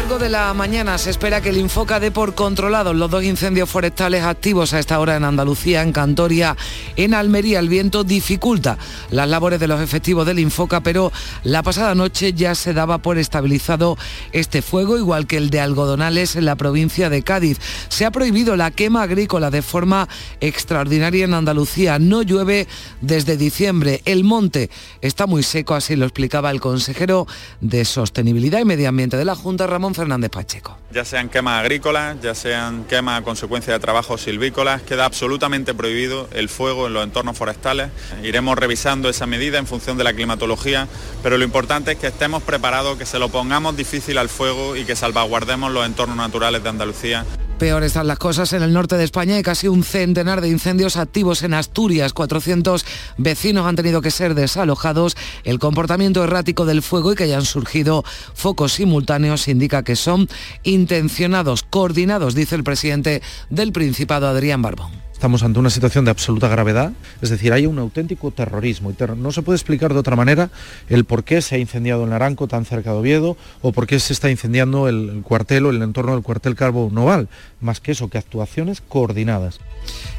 Largo de la mañana se espera que el Infoca dé por controlados los dos incendios forestales activos a esta hora en Andalucía, en Cantoria, en Almería. El viento dificulta las labores de los efectivos del Infoca, pero la pasada noche ya se daba por estabilizado este fuego, igual que el de algodonales en la provincia de Cádiz. Se ha prohibido la quema agrícola de forma extraordinaria en Andalucía. No llueve desde diciembre. El monte está muy seco, así lo explicaba el consejero de Sostenibilidad y Medio Ambiente de la Junta, Ramón Fernández Pacheco. Ya sean quemas agrícolas, ya sean quemas a consecuencia de trabajos silvícolas, queda absolutamente prohibido el fuego en los entornos forestales. Iremos revisando esa medida en función de la climatología, pero lo importante es que estemos preparados, que se lo pongamos difícil al fuego y que salvaguardemos los entornos naturales de Andalucía. Peor están las cosas en el norte de España y casi un centenar de incendios activos en Asturias. 400 vecinos han tenido que ser desalojados. El comportamiento errático del fuego y que hayan surgido focos simultáneos indica que son intencionados, coordinados, dice el presidente del Principado, Adrián Barbón. Estamos ante una situación de absoluta gravedad, es decir, hay un auténtico terrorismo. Y no se puede explicar de otra manera el por qué se ha incendiado el Naranco tan cerca de Oviedo o por qué se está incendiando el, el cuartel o el entorno del cuartel Carbo Noval. Más que eso, que actuaciones coordinadas.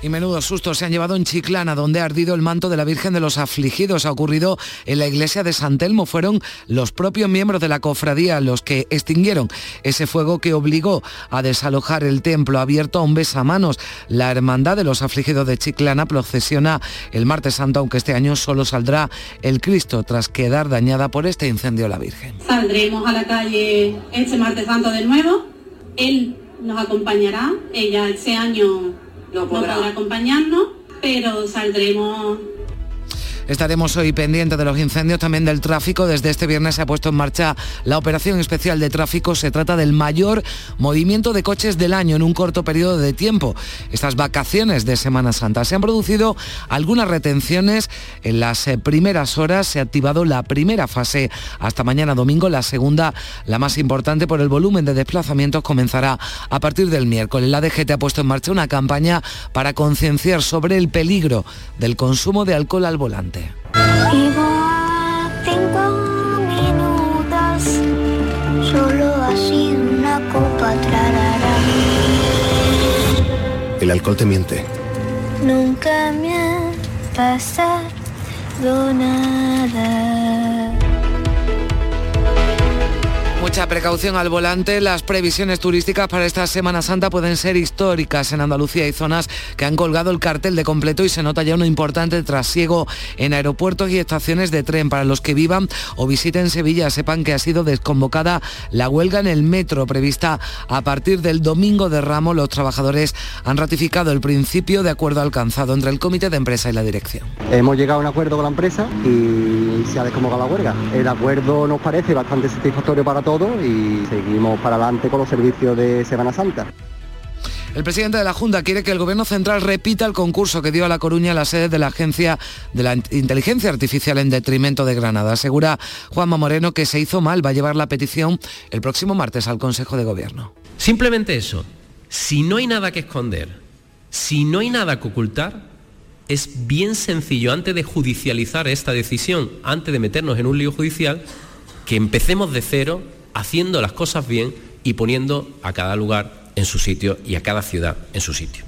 Y menudos sustos se han llevado en Chiclana, donde ha ardido el manto de la Virgen de los Afligidos. Ha ocurrido en la iglesia de San Telmo. Fueron los propios miembros de la cofradía los que extinguieron ese fuego que obligó a desalojar el templo abierto a un besamanos. La Hermandad de los Afligidos de Chiclana procesiona el martes santo, aunque este año solo saldrá el Cristo tras quedar dañada por este incendio la Virgen. Saldremos a la calle este martes santo de nuevo. Él nos acompañará. Ella este año no podrá acompañarnos, pero saldremos Estaremos hoy pendientes de los incendios, también del tráfico. Desde este viernes se ha puesto en marcha la operación especial de tráfico. Se trata del mayor movimiento de coches del año en un corto periodo de tiempo. Estas vacaciones de Semana Santa. Se han producido algunas retenciones en las eh, primeras horas. Se ha activado la primera fase hasta mañana domingo. La segunda, la más importante por el volumen de desplazamientos, comenzará a partir del miércoles. La DGT ha puesto en marcha una campaña para concienciar sobre el peligro del consumo de alcohol al volante. Vivo a cinco minutos, solo sido una copa. El alcohol te miente. Nunca me ha pasado nada. Mucha precaución al volante. Las previsiones turísticas para esta Semana Santa pueden ser históricas. En Andalucía hay zonas que han colgado el cartel de completo y se nota ya un importante trasiego en aeropuertos y estaciones de tren. Para los que vivan o visiten Sevilla, sepan que ha sido desconvocada la huelga en el metro prevista a partir del domingo de Ramos. Los trabajadores han ratificado el principio de acuerdo alcanzado entre el comité de empresa y la dirección. Hemos llegado a un acuerdo con la empresa y se ha desconvocado la huelga. El acuerdo nos parece bastante satisfactorio para todos y seguimos para adelante con los servicios de Semana Santa. El presidente de la Junta quiere que el Gobierno Central repita el concurso que dio a La Coruña la sede de la Agencia de la Inteligencia Artificial en detrimento de Granada. Asegura Juanma Moreno que se hizo mal, va a llevar la petición el próximo martes al Consejo de Gobierno. Simplemente eso. Si no hay nada que esconder, si no hay nada que ocultar, es bien sencillo antes de judicializar esta decisión, antes de meternos en un lío judicial, que empecemos de cero haciendo las cosas bien y poniendo a cada lugar en su sitio y a cada ciudad en su sitio.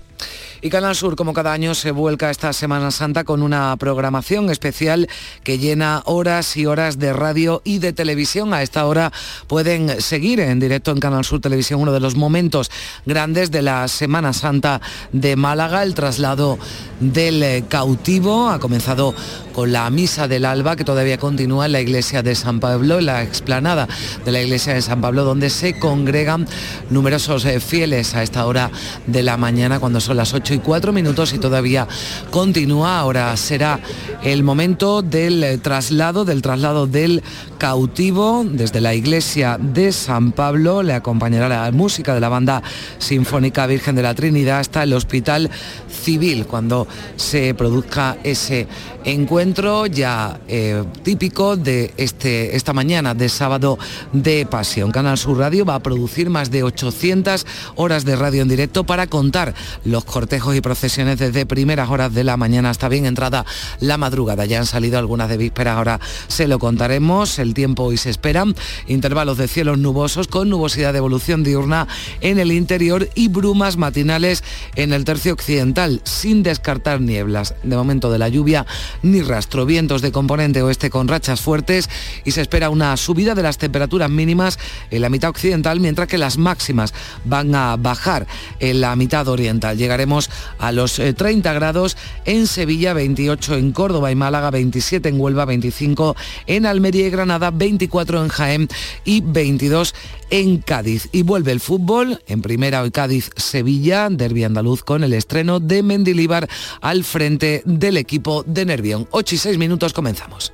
Y Canal Sur, como cada año, se vuelca esta Semana Santa con una programación especial que llena horas y horas de radio y de televisión. A esta hora pueden seguir en directo en Canal Sur Televisión uno de los momentos grandes de la Semana Santa de Málaga, el traslado del eh, cautivo. Ha comenzado con la misa del alba que todavía continúa en la iglesia de San Pablo, en la explanada de la iglesia de San Pablo, donde se congregan numerosos eh, fieles a esta hora de la mañana cuando son las 8 8 y 4 minutos y todavía continúa. Ahora será el momento del eh, traslado, del traslado del cautivo desde la iglesia de San Pablo. Le acompañará la música de la banda Sinfónica Virgen de la Trinidad hasta el Hospital Civil cuando se produzca ese encuentro ya eh, típico de este, esta mañana de sábado de Pasión. Canal Sur Radio va a producir más de 800 horas de radio en directo para contar los cortejos y procesiones desde primeras horas de la mañana hasta bien entrada la madrugada. Ya han salido algunas de vísperas, ahora se lo contaremos. El tiempo hoy se esperan intervalos de cielos nubosos con nubosidad de evolución diurna en el interior y brumas matinales en el tercio occidental, sin descartar nieblas. De momento de la lluvia ni rastro. Vientos de componente oeste con rachas fuertes y se espera una subida de las temperaturas mínimas en la mitad occidental, mientras que las máximas van a bajar en la mitad oriental. Llegaremos a los 30 eh, grados en Sevilla, 28 en Córdoba y Málaga, 27 en Huelva, 25 en Almería y Granada, 24 en Jaén y 22 en Cádiz. Y vuelve el fútbol en primera hoy Cádiz-Sevilla, derbi andaluz con el estreno de Mendilíbar al frente del equipo de Nervión. 8 y 6 minutos comenzamos.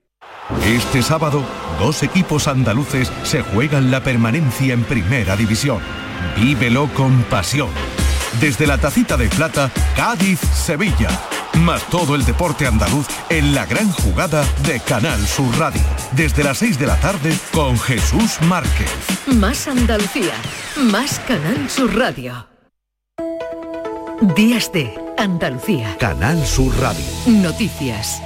Este sábado, dos equipos andaluces se juegan la permanencia en Primera División. Vívelo con pasión. Desde la tacita de plata, Cádiz-Sevilla más todo el deporte andaluz en la gran jugada de Canal Sur Radio. Desde las 6 de la tarde con Jesús Márquez. Más Andalucía, más Canal Sur Radio. Días de Andalucía. Canal Sur Radio. Noticias.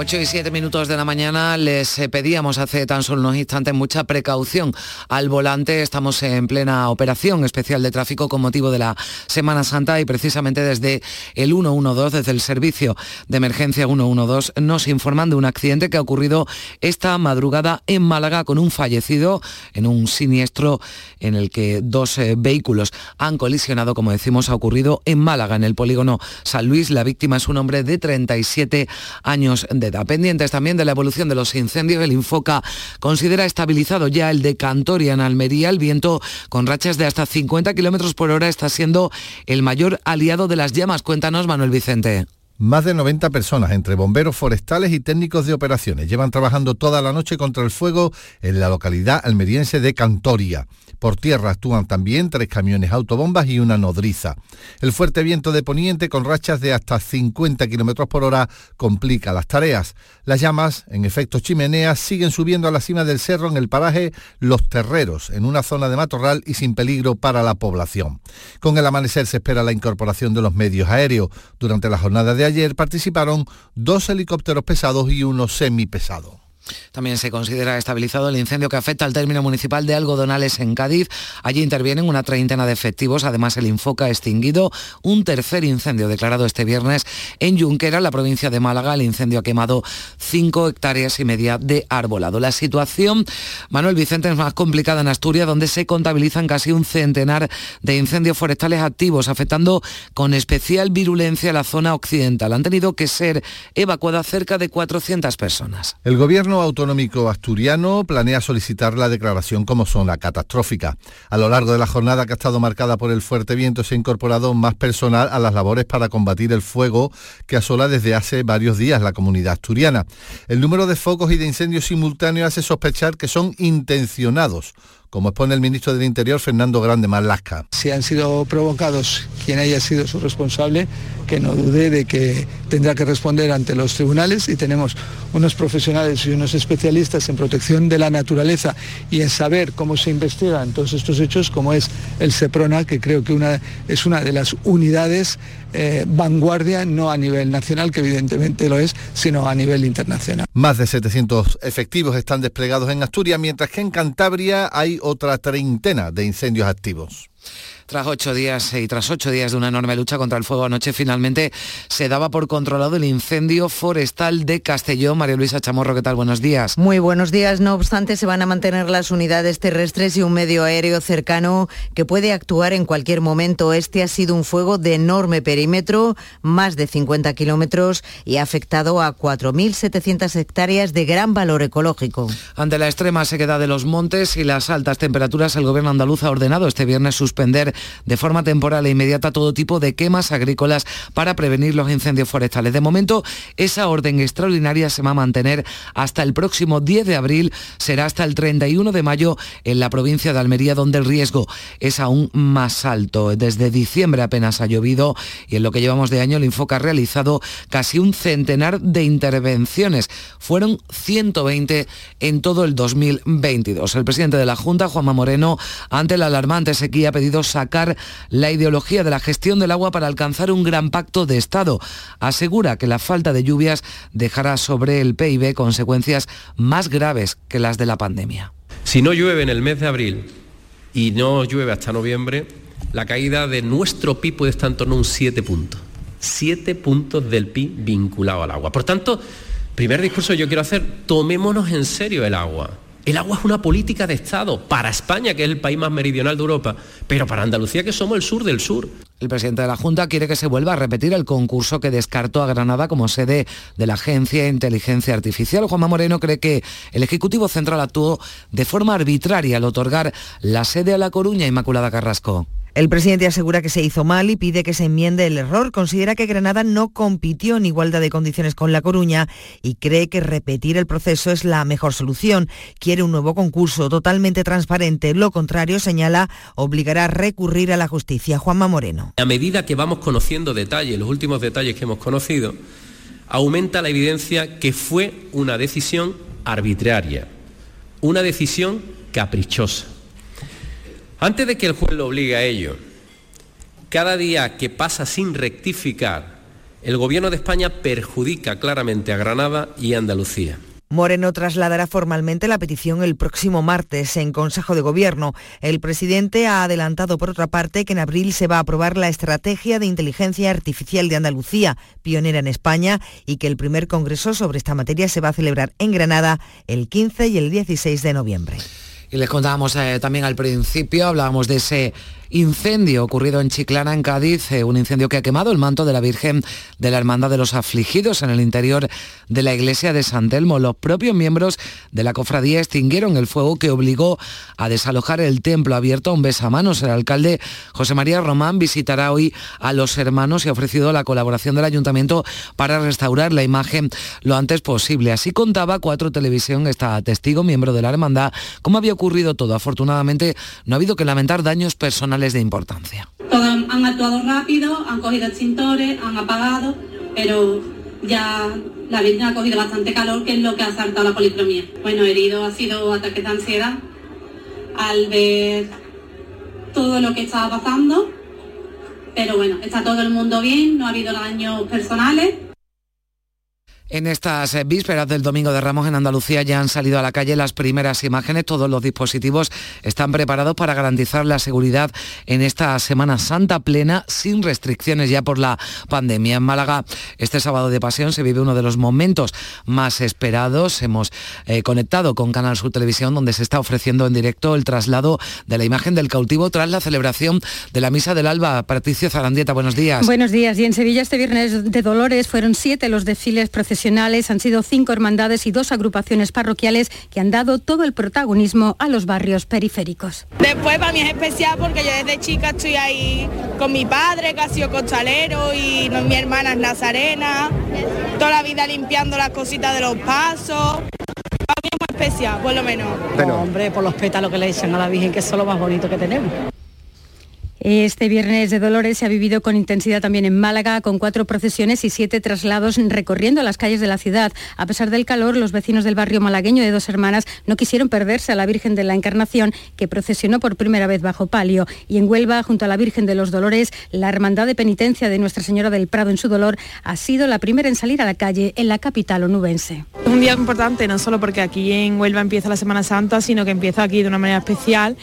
8 y 7 minutos de la mañana les eh, pedíamos hace tan solo unos instantes mucha precaución al volante. Estamos en plena operación especial de tráfico con motivo de la Semana Santa y precisamente desde el 112, desde el servicio de emergencia 112, nos informan de un accidente que ha ocurrido esta madrugada en Málaga con un fallecido en un siniestro en el que dos eh, vehículos han colisionado, como decimos, ha ocurrido en Málaga, en el polígono San Luis. La víctima es un hombre de 37 años de Pendientes también de la evolución de los incendios, el Infoca considera estabilizado ya el de Cantoria en Almería. El viento con rachas de hasta 50 kilómetros por hora está siendo el mayor aliado de las llamas. Cuéntanos, Manuel Vicente. Más de 90 personas, entre bomberos forestales y técnicos de operaciones, llevan trabajando toda la noche contra el fuego en la localidad almeriense de Cantoria. Por tierra actúan también tres camiones autobombas y una nodriza. El fuerte viento de poniente con rachas de hasta 50 km por hora complica las tareas. Las llamas, en efecto chimeneas, siguen subiendo a la cima del cerro en el paraje Los Terreros, en una zona de matorral y sin peligro para la población. Con el amanecer se espera la incorporación de los medios aéreos. Durante la jornada de ayer participaron dos helicópteros pesados y uno semipesado. También se considera estabilizado el incendio que afecta al término municipal de Algodonales en Cádiz. Allí intervienen una treintena de efectivos. Además, el Infoca ha extinguido un tercer incendio declarado este viernes en Junquera, la provincia de Málaga. El incendio ha quemado cinco hectáreas y media de arbolado. La situación, Manuel Vicente, es más complicada en Asturias, donde se contabilizan casi un centenar de incendios forestales activos, afectando con especial virulencia la zona occidental. Han tenido que ser evacuadas cerca de 400 personas. El gobierno autonómico asturiano planea solicitar la declaración como zona catastrófica. A lo largo de la jornada que ha estado marcada por el fuerte viento se ha incorporado más personal a las labores para combatir el fuego que asola desde hace varios días la comunidad asturiana. El número de focos y de incendios simultáneos hace sospechar que son intencionados como expone el ministro del Interior, Fernando Grande Marlasca. Si han sido provocados quien haya sido su responsable, que no dude de que tendrá que responder ante los tribunales y tenemos unos profesionales y unos especialistas en protección de la naturaleza y en saber cómo se investigan todos estos hechos, como es el SEPRONA, que creo que una, es una de las unidades eh, vanguardia, no a nivel nacional, que evidentemente lo es, sino a nivel internacional. Más de 700 efectivos están desplegados en Asturias, mientras que en Cantabria hay otra treintena de incendios activos. Tras ocho días y tras ocho días de una enorme lucha contra el fuego anoche, finalmente se daba por controlado el incendio forestal de Castellón. María Luisa Chamorro, ¿qué tal? Buenos días. Muy buenos días. No obstante, se van a mantener las unidades terrestres y un medio aéreo cercano que puede actuar en cualquier momento. Este ha sido un fuego de enorme perímetro, más de 50 kilómetros, y ha afectado a 4.700 hectáreas de gran valor ecológico. Ante la extrema sequedad de los montes y las altas temperaturas, el gobierno andaluz ha ordenado este viernes suspender de forma temporal e inmediata todo tipo de quemas agrícolas para prevenir los incendios forestales. De momento, esa orden extraordinaria se va a mantener hasta el próximo 10 de abril, será hasta el 31 de mayo en la provincia de Almería, donde el riesgo es aún más alto. Desde diciembre apenas ha llovido y en lo que llevamos de año el Infoca ha realizado casi un centenar de intervenciones. Fueron 120 en todo el 2022. El presidente de la Junta, Juanma Moreno, ante la alarmante sequía pedido sacar la ideología de la gestión del agua para alcanzar un gran pacto de Estado. Asegura que la falta de lluvias dejará sobre el PIB consecuencias más graves que las de la pandemia. Si no llueve en el mes de abril y no llueve hasta noviembre, la caída de nuestro PIB puede estar en torno a un 7 puntos. 7 puntos del PIB vinculado al agua. Por tanto, primer discurso que yo quiero hacer, tomémonos en serio el agua. El agua es una política de Estado para España, que es el país más meridional de Europa, pero para Andalucía, que somos el sur del sur. El presidente de la Junta quiere que se vuelva a repetir el concurso que descartó a Granada como sede de la Agencia de Inteligencia Artificial. Juanma Moreno cree que el Ejecutivo Central actuó de forma arbitraria al otorgar la sede a La Coruña Inmaculada Carrasco. El presidente asegura que se hizo mal y pide que se enmiende el error. Considera que Granada no compitió en igualdad de condiciones con La Coruña y cree que repetir el proceso es la mejor solución. Quiere un nuevo concurso totalmente transparente. Lo contrario, señala, obligará a recurrir a la justicia. Juanma Moreno. A medida que vamos conociendo detalles, los últimos detalles que hemos conocido, aumenta la evidencia que fue una decisión arbitraria, una decisión caprichosa antes de que el juez lo obligue a ello, cada día que pasa sin rectificar, el Gobierno de España perjudica claramente a Granada y Andalucía. Moreno trasladará formalmente la petición el próximo martes en Consejo de Gobierno. El presidente ha adelantado, por otra parte, que en abril se va a aprobar la Estrategia de Inteligencia Artificial de Andalucía, pionera en España, y que el primer congreso sobre esta materia se va a celebrar en Granada el 15 y el 16 de noviembre. Y les contábamos eh, también al principio, hablábamos de ese incendio ocurrido en Chiclana, en Cádiz, eh, un incendio que ha quemado el manto de la Virgen de la Hermandad de los Afligidos en el interior de la iglesia de San Telmo. Los propios miembros de la cofradía extinguieron el fuego que obligó a desalojar el templo abierto a un besamanos. El alcalde José María Román visitará hoy a los hermanos y ha ofrecido la colaboración del ayuntamiento para restaurar la imagen lo antes posible. Así contaba Cuatro Televisión, está testigo, miembro de la hermandad, cómo había ocurrido todo. Afortunadamente no ha habido que lamentar daños personales de importancia. Todos han actuado rápido, han cogido extintores, han apagado, pero ya la Virgen ha cogido bastante calor, que es lo que ha saltado la policromía. Bueno, herido ha sido ataque de ansiedad al ver todo lo que estaba pasando, pero bueno, está todo el mundo bien, no ha habido daños personales en estas eh, vísperas del Domingo de Ramos en Andalucía ya han salido a la calle las primeras imágenes. Todos los dispositivos están preparados para garantizar la seguridad en esta Semana Santa plena, sin restricciones ya por la pandemia. En Málaga, este sábado de pasión se vive uno de los momentos más esperados. Hemos eh, conectado con Canal Sur Televisión, donde se está ofreciendo en directo el traslado de la imagen del cautivo tras la celebración de la Misa del Alba. Patricio Zarandieta, buenos días. Buenos días. Y en Sevilla este viernes de Dolores fueron siete los desfiles profesionales han sido cinco hermandades y dos agrupaciones parroquiales que han dado todo el protagonismo a los barrios periféricos. Después para mí es especial porque yo desde chica estoy ahí con mi padre, que ha sido costalero, y mi hermana es nazarena, toda la vida limpiando las cositas de los pasos. Para mí es muy especial, por lo menos. hombre, por los pétalos que le dicen a la Virgen, que es lo más bonito que tenemos. Este viernes de Dolores se ha vivido con intensidad también en Málaga, con cuatro procesiones y siete traslados recorriendo las calles de la ciudad. A pesar del calor, los vecinos del barrio malagueño de Dos Hermanas no quisieron perderse a la Virgen de la Encarnación, que procesionó por primera vez bajo palio. Y en Huelva, junto a la Virgen de los Dolores, la Hermandad de Penitencia de Nuestra Señora del Prado en su dolor ha sido la primera en salir a la calle en la capital onubense. Un día importante, no solo porque aquí en Huelva empieza la Semana Santa, sino que empieza aquí de una manera especial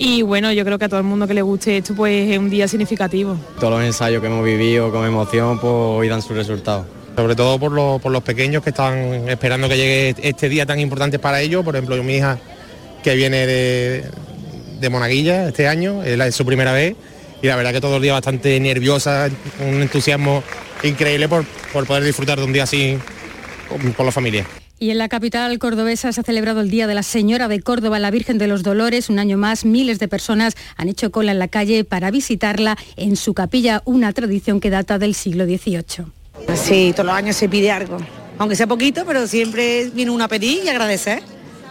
y bueno, yo creo que a todo el mundo que le guste esto pues es un día significativo. Todos los ensayos que hemos vivido con emoción pues hoy dan su resultado. Sobre todo por, los, por los pequeños que están esperando que llegue este día tan importante para ellos. Por ejemplo, mi hija que viene de, de Monaguilla este año, es su primera vez y la verdad que todo el día bastante nerviosa, un entusiasmo increíble por, por poder disfrutar de un día así con, con la familia. Y en la capital cordobesa se ha celebrado el Día de la Señora de Córdoba, la Virgen de los Dolores. Un año más, miles de personas han hecho cola en la calle para visitarla en su capilla, una tradición que data del siglo XVIII. Sí, todos los años se pide algo, aunque sea poquito, pero siempre viene uno a pedir y agradecer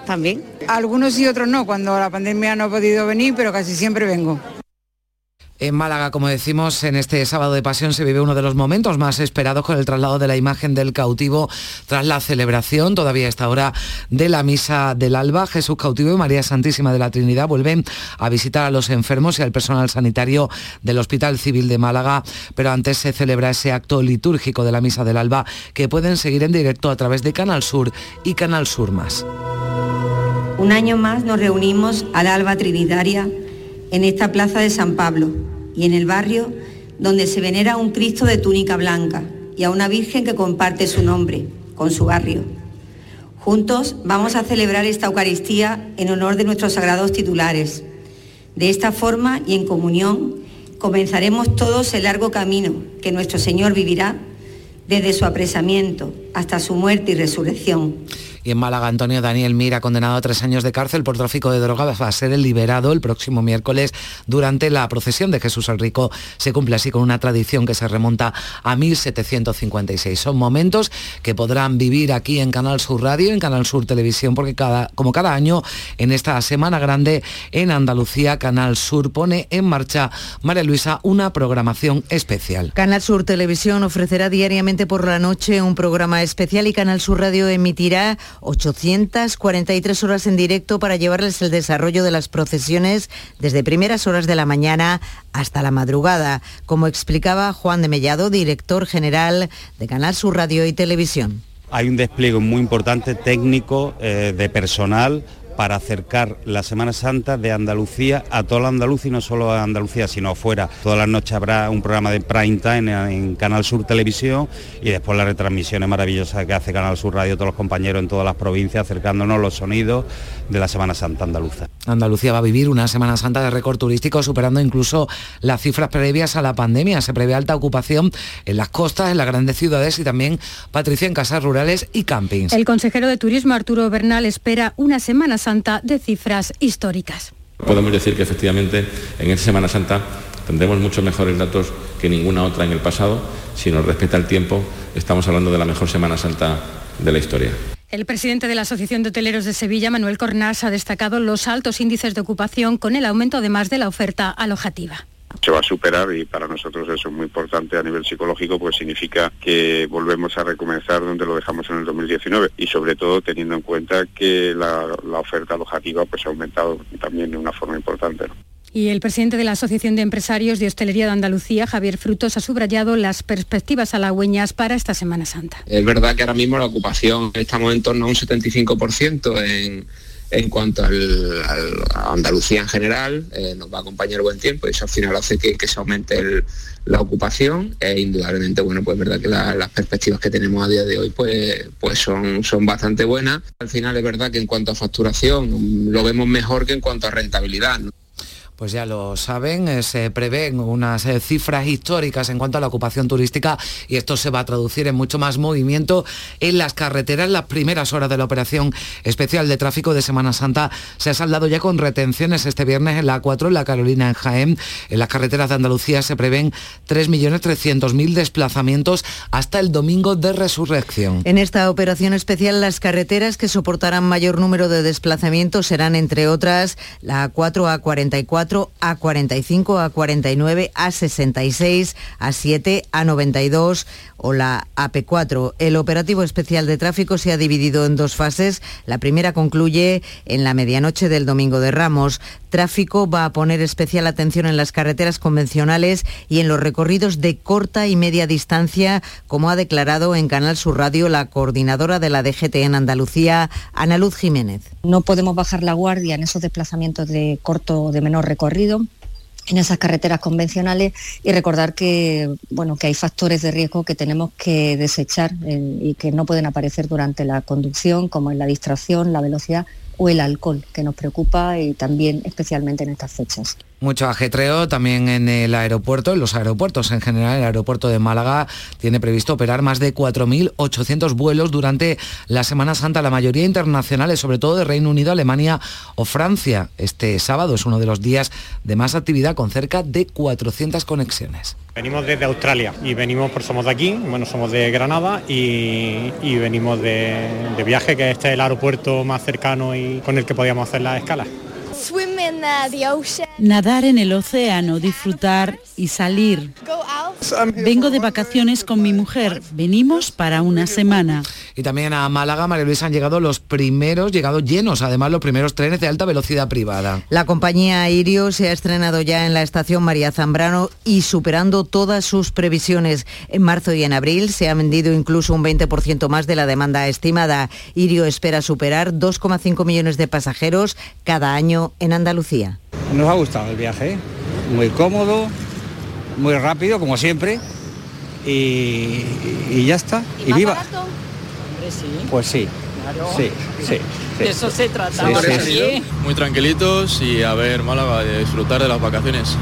también. Algunos y otros no, cuando la pandemia no ha podido venir, pero casi siempre vengo. En Málaga, como decimos, en este sábado de pasión se vive uno de los momentos más esperados con el traslado de la imagen del cautivo tras la celebración, todavía a esta hora, de la misa del alba. Jesús cautivo y María Santísima de la Trinidad vuelven a visitar a los enfermos y al personal sanitario del Hospital Civil de Málaga, pero antes se celebra ese acto litúrgico de la misa del alba que pueden seguir en directo a través de Canal Sur y Canal Sur Más. Un año más nos reunimos al alba trinitaria en esta plaza de San Pablo y en el barrio donde se venera a un Cristo de túnica blanca y a una Virgen que comparte su nombre con su barrio. Juntos vamos a celebrar esta Eucaristía en honor de nuestros sagrados titulares. De esta forma y en comunión comenzaremos todos el largo camino que nuestro Señor vivirá desde su apresamiento hasta su muerte y resurrección. Y en Málaga, Antonio Daniel Mira, condenado a tres años de cárcel por tráfico de drogas, va a ser liberado el próximo miércoles durante la procesión de Jesús el Rico. Se cumple así con una tradición que se remonta a 1756. Son momentos que podrán vivir aquí en Canal Sur Radio, en Canal Sur Televisión, porque cada, como cada año, en esta Semana Grande en Andalucía, Canal Sur pone en marcha, María Luisa, una programación especial. Canal Sur Televisión ofrecerá diariamente por la noche un programa especial y Canal Sur Radio emitirá 843 horas en directo para llevarles el desarrollo de las procesiones desde primeras horas de la mañana hasta la madrugada, como explicaba Juan de Mellado, director general de Canal Sur Radio y Televisión. Hay un despliegue muy importante técnico eh, de personal para acercar la Semana Santa de Andalucía a toda la Andalucía y no solo a Andalucía, sino afuera. Todas las noches habrá un programa de prime time en, Canal Sur Televisión y después las retransmisiones maravillosas que hace Canal Sur Radio, todos los compañeros en todas las provincias, acercándonos los sonidos de la Semana Santa andaluza. Andalucía va a vivir una Semana Santa de récord turístico, superando incluso las cifras previas a la pandemia. Se prevé alta ocupación en las costas, en las grandes ciudades y también, Patricia, en casas rurales y campings. El consejero de Turismo, Arturo Bernal, espera una Semana Santa de cifras históricas. Podemos decir que efectivamente en esta Semana Santa tendremos muchos mejores datos que ninguna otra en el pasado. Si nos respeta el tiempo, estamos hablando de la mejor Semana Santa de la historia. El presidente de la Asociación de Hoteleros de Sevilla, Manuel Cornás, ha destacado los altos índices de ocupación con el aumento además de la oferta alojativa se va a superar y para nosotros eso es muy importante a nivel psicológico, pues significa que volvemos a recomenzar donde lo dejamos en el 2019 y sobre todo teniendo en cuenta que la, oferta alojativa pues ha aumentado también de una forma importante. Y el presidente de la Asociación de Empresarios de Hostelería de Andalucía, Javier Frutos, ha subrayado las perspectivas halagüeñas para esta Semana Santa. Es verdad que ahora mismo la ocupación estamos en torno a un 75% en en cuanto a Andalucía en general, eh, nos va a acompañar buen tiempo y eso al final hace que, se aumente la ocupación e indudablemente, bueno, pues es verdad que las perspectivas que tenemos a día de hoy pues, pues son, son bastante buenas. Al final es verdad que en cuanto a facturación lo vemos mejor que en cuanto a rentabilidad. Pues ya lo saben, eh, se prevén unas eh, cifras históricas en cuanto a la ocupación turística y esto se va a traducir en mucho más movimiento en las carreteras. Las primeras horas de la operación especial de tráfico de Semana Santa se ha saldado ya con retenciones este viernes en la A4, en la Carolina, en Jaén. En las carreteras de Andalucía se prevén 3.300.000 desplazamientos hasta el domingo de resurrección. En esta operación especial las carreteras que soportarán mayor número de desplazamientos serán entre otras la A4, A44, A4, A45, A49, A66, A7, A92 o la AP4. El operativo especial de tráfico se ha dividido en dos fases. La primera concluye en la medianoche del domingo de Ramos. Tráfico va a poner especial atención en las carreteras convencionales y en los recorridos de corta y media distancia, como ha declarado en Canal Sur Radio la coordinadora de la DGT en Andalucía, Ana Luz Jiménez. No podemos bajar la guardia en esos desplazamientos de corto o de menor recorrido en esas carreteras convencionales y recordar que bueno que hay factores de riesgo que tenemos que desechar eh, y que no pueden aparecer durante la conducción como es la distracción, la velocidad o el alcohol, que nos preocupa y también especialmente en estas fechas. Mucho ajetreo también en el aeropuerto, en los aeropuertos en general. El aeropuerto de Málaga tiene previsto operar más de 4.800 vuelos durante la Semana Santa, la mayoría internacionales, sobre todo de Reino Unido, Alemania o Francia. Este sábado es uno de los días de más actividad con cerca de 400 conexiones. Venimos desde Australia y venimos por somos de aquí, bueno, somos de Granada y, venimos de, viaje, que este es el aeropuerto más cercano y con el que podíamos hacer la escala. Nadar en el océano, disfrutar y salir. Vengo de vacaciones con mi mujer. Venimos para una semana. Y también a Málaga, María Luisa, han llegado los primeros, llegado llenos, además los primeros trenes de alta velocidad privada. La compañía Irio se ha estrenado ya en la estación María Zambrano y superando todas sus previsiones. En marzo y en abril se ha vendido incluso un 20% más de la demanda estimada. Irio espera superar 2,5 millones de pasajeros cada año en Andalucía. Nos ha gustado el viaje, muy cómodo, muy rápido, como siempre, y, y ya está. ¿Y, y viva. Barato? Hombre, sí. Pues sí. Claro. Sí, sí, sí. De eso se trata. Sí, sí, sí. Muy tranquilitos y a ver Málaga, disfrutar de las vacaciones.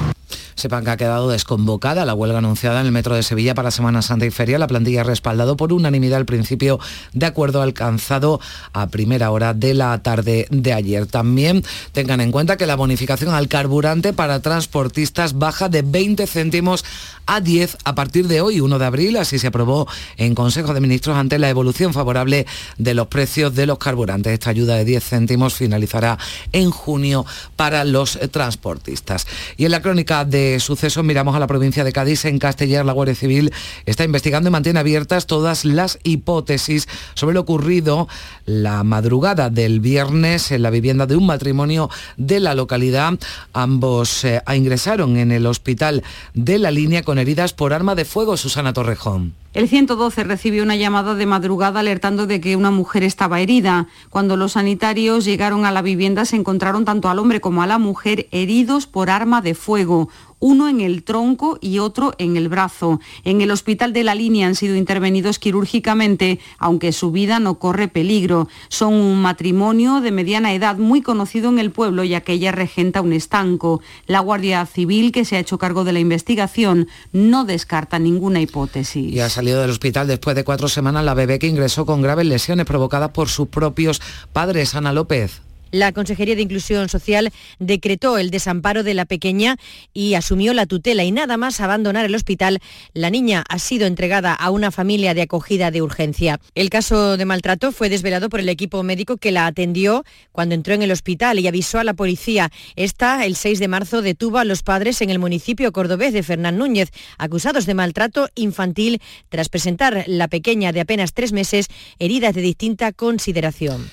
Sepan que ha quedado desconvocada la huelga anunciada en el Metro de Sevilla para Semana Santa y Feria. La plantilla ha respaldado por unanimidad al principio de acuerdo alcanzado a primera hora de la tarde de ayer. También tengan en cuenta que la bonificación al carburante para transportistas baja de 20 céntimos a 10 a partir de hoy, 1 de abril. Así se aprobó en Consejo de Ministros ante la evolución favorable de los precios de los carburantes. Esta ayuda de 10 céntimos finalizará en junio para los transportistas. Y en la crónica de sucesos miramos a la provincia de Cádiz. En Castellar la Guardia Civil está investigando y mantiene abiertas todas las hipótesis sobre lo ocurrido la madrugada del viernes en la vivienda de un matrimonio de la localidad. Ambos eh, ingresaron en el hospital de la línea con heridas por arma de fuego. Susana Torrejón. El 112 recibió una llamada de madrugada alertando de que una mujer estaba herida. Cuando los sanitarios llegaron a la vivienda se encontraron tanto al hombre como a la mujer heridos por arma de fuego uno en el tronco y otro en el brazo. En el hospital de la línea han sido intervenidos quirúrgicamente, aunque su vida no corre peligro. Son un matrimonio de mediana edad muy conocido en el pueblo, ya que ella regenta un estanco. La Guardia Civil, que se ha hecho cargo de la investigación, no descarta ninguna hipótesis. Salido del hospital después de cuatro semanas la bebé que ingresó con graves lesiones provocadas por sus propios padres. Ana López. La Consejería de Inclusión Social decretó el desamparo de la pequeña y asumió la tutela y nada más abandonar el hospital, la niña ha sido entregada a una familia de acogida de urgencia. El caso de maltrato fue desvelado por el equipo médico que la atendió cuando entró en el hospital y avisó a la policía. Esta, el 6 de marzo, detuvo a los padres en el municipio cordobés de Fernán Núñez, acusados de maltrato infantil tras presentar la pequeña de apenas tres meses heridas de distinta consideración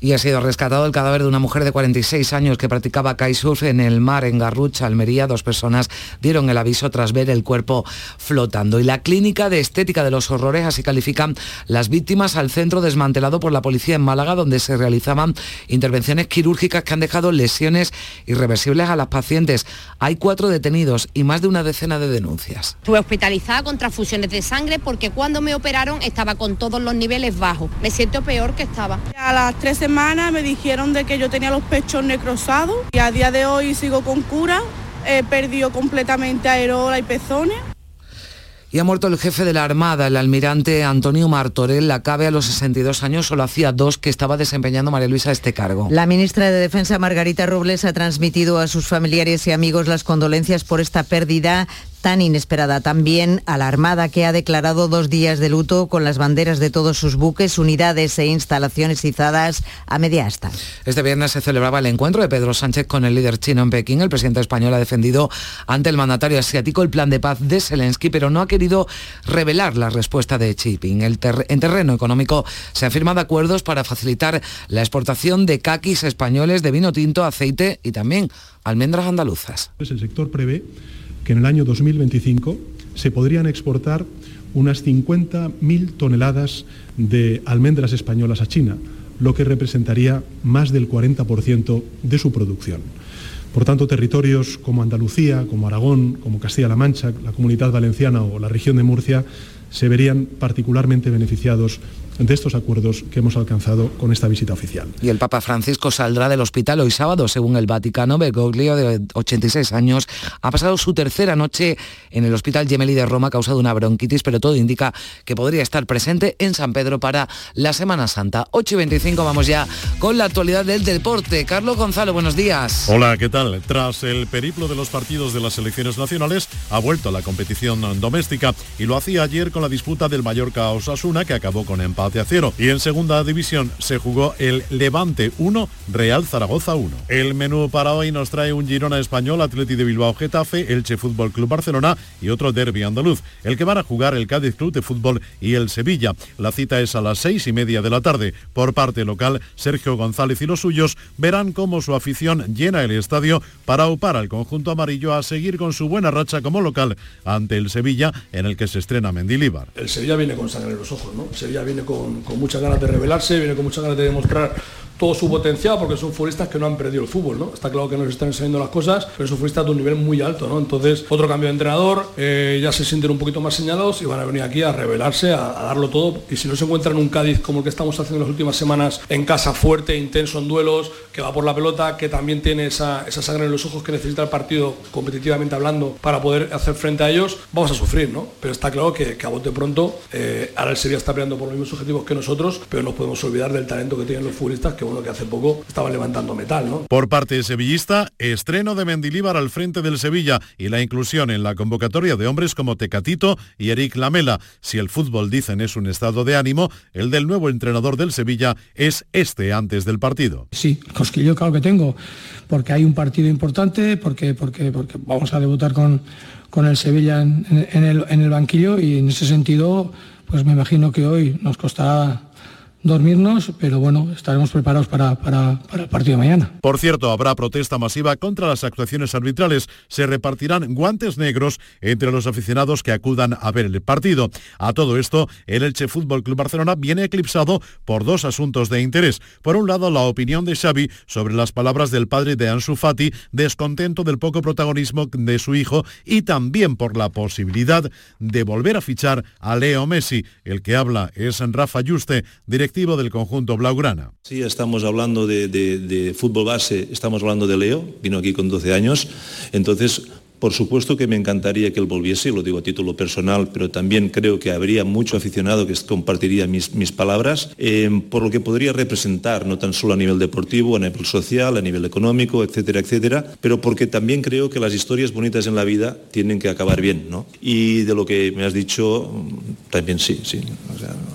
y ha sido rescatado el cadáver de una mujer de 46 años que practicaba kitesurf en el mar en Garrucha, Almería. Dos personas dieron el aviso tras ver el cuerpo flotando. Y la clínica de estética de los horrores, así califican las víctimas, al centro desmantelado por la policía en Málaga, donde se realizaban intervenciones quirúrgicas que han dejado lesiones irreversibles a las pacientes. Hay cuatro detenidos y más de una decena de denuncias. Fue hospitalizada con transfusiones de sangre porque cuando me operaron estaba con todos los niveles bajos. Me siento peor que estaba. A las 13 semana me dijeron de que yo tenía los pechos necrosados y a día de hoy sigo con cura. He perdido completamente aerola y pezones. Y ha muerto el jefe de la Armada, el almirante Antonio Martorell, la a los 62 años, solo hacía dos que estaba desempeñando María Luisa este cargo. La ministra de Defensa, Margarita Robles, ha transmitido a sus familiares y amigos las condolencias por esta pérdida tan inesperada. También a la Armada que ha declarado dos días de luto con las banderas de todos sus buques, unidades e instalaciones izadas a media asta. Este viernes se celebraba el encuentro de Pedro Sánchez con el líder chino en Pekín. El presidente español ha defendido ante el mandatario asiático el plan de paz de Zelensky, pero no ha querido revelar la respuesta de Xi Jinping. en terreno económico se han firmado acuerdos para facilitar la exportación de caquis españoles, de vino tinto, aceite y también almendras andaluzas. Pues el sector prevé que en el año 2025 se podrían exportar unas 50.000 toneladas de almendras españolas a China, lo que representaría más del 40% de su producción. Por tanto, territorios como Andalucía, como Aragón, como Castilla-La Mancha, la Comunidad Valenciana o la región de Murcia se verían particularmente beneficiados de estos acuerdos que hemos alcanzado con esta visita oficial. Y el Papa Francisco saldrá del hospital hoy sábado, según el Vaticano. Bergoglio, de 86 años, ha pasado su tercera noche en el Hospital Gemelli de Roma, causado una bronquitis, pero todo indica que podría estar presente en San Pedro para la Semana Santa. 8 y 25 vamos ya con la actualidad del deporte. Carlos Gonzalo, buenos días. Hola, ¿qué tal? Tras el periplo de los partidos de las selecciones nacionales, ha vuelto a la competición doméstica y lo hacía ayer con la disputa del Mallorca Osasuna, que acabó con empate Y en segunda división se jugó el Levante 1, Real Zaragoza 1. El menú para hoy nos trae un Girona español, Atleti de Bilbao Getafe, Elche Fútbol Club Barcelona y otro derby andaluz, el que van a jugar el Cádiz Club de Fútbol y el Sevilla. La cita es a las seis y media de la tarde. Por parte local, Sergio González y los suyos verán cómo su afición llena el estadio para upar al conjunto amarillo a seguir con su buena racha como local ante el Sevilla, en el que se estrena Mendilíbar. El Sevilla viene con sangre en los ojos, ¿no? Sevilla viene con con, muchas ganas de revelarse, viene con muchas ganas de demostrar todo su potencial porque son futbolistas que no han perdido el fútbol, ¿no? Está claro que nos están enseñando las cosas, pero son futbolistas de un nivel muy alto, ¿no? Entonces, otro cambio de entrenador, eh, ya se sienten un poquito más señalados y van a venir aquí a revelarse, a, darlo todo. Y si no se encuentran un Cádiz como el que estamos haciendo en las últimas semanas, en casa fuerte, intenso en duelos, que va por la pelota, que también tiene esa, sangre en los ojos que necesita el partido competitivamente hablando para poder hacer frente a ellos, vamos a sufrir, ¿no? Pero está claro que, a bote pronto, eh, ahora el Sevilla está peleando por los mismos objetivos que nosotros, pero no podemos olvidar del talento que tienen los futbolistas que uno que hace poco estaba levantando metal, ¿no? Por parte sevillista, estreno de Mendilíbar al frente del Sevilla y la inclusión en la convocatoria de hombres como Tecatito y Eric Lamela. Si el fútbol dicen es un estado de ánimo, el del nuevo entrenador del Sevilla es este antes del partido. Sí, cosquillo claro que tengo, porque hay un partido importante, porque, porque, porque vamos a debutar con, con el Sevilla en, el, en el banquillo y en ese sentido, pues me imagino que hoy nos costará dormirnos, pero bueno, estaremos preparados para, para, el partido de mañana. Por cierto, habrá protesta masiva contra las actuaciones arbitrales. Se repartirán guantes negros entre los aficionados que acudan a ver el partido. A todo esto, el Elche Fútbol Club Barcelona viene eclipsado por dos asuntos de interés. Por un lado, la opinión de Xavi sobre las palabras del padre de Ansu Fati, descontento del poco protagonismo de su hijo y también por la posibilidad de volver a fichar a Leo Messi. El que habla es Rafa Juste, director del conjunto Blaugrana. Sí, estamos hablando de, de, fútbol base, estamos hablando de Leo, vino aquí con 12 años, entonces por supuesto que me encantaría que él volviese, lo digo a título personal, pero también creo que habría mucho aficionado que compartiría mis, mis palabras, eh, por lo que podría representar, no tan solo a nivel deportivo, a nivel social, a nivel económico, etcétera, etcétera, pero porque también creo que las historias bonitas en la vida tienen que acabar bien, ¿no? Y de lo que me has dicho, también sí, sí.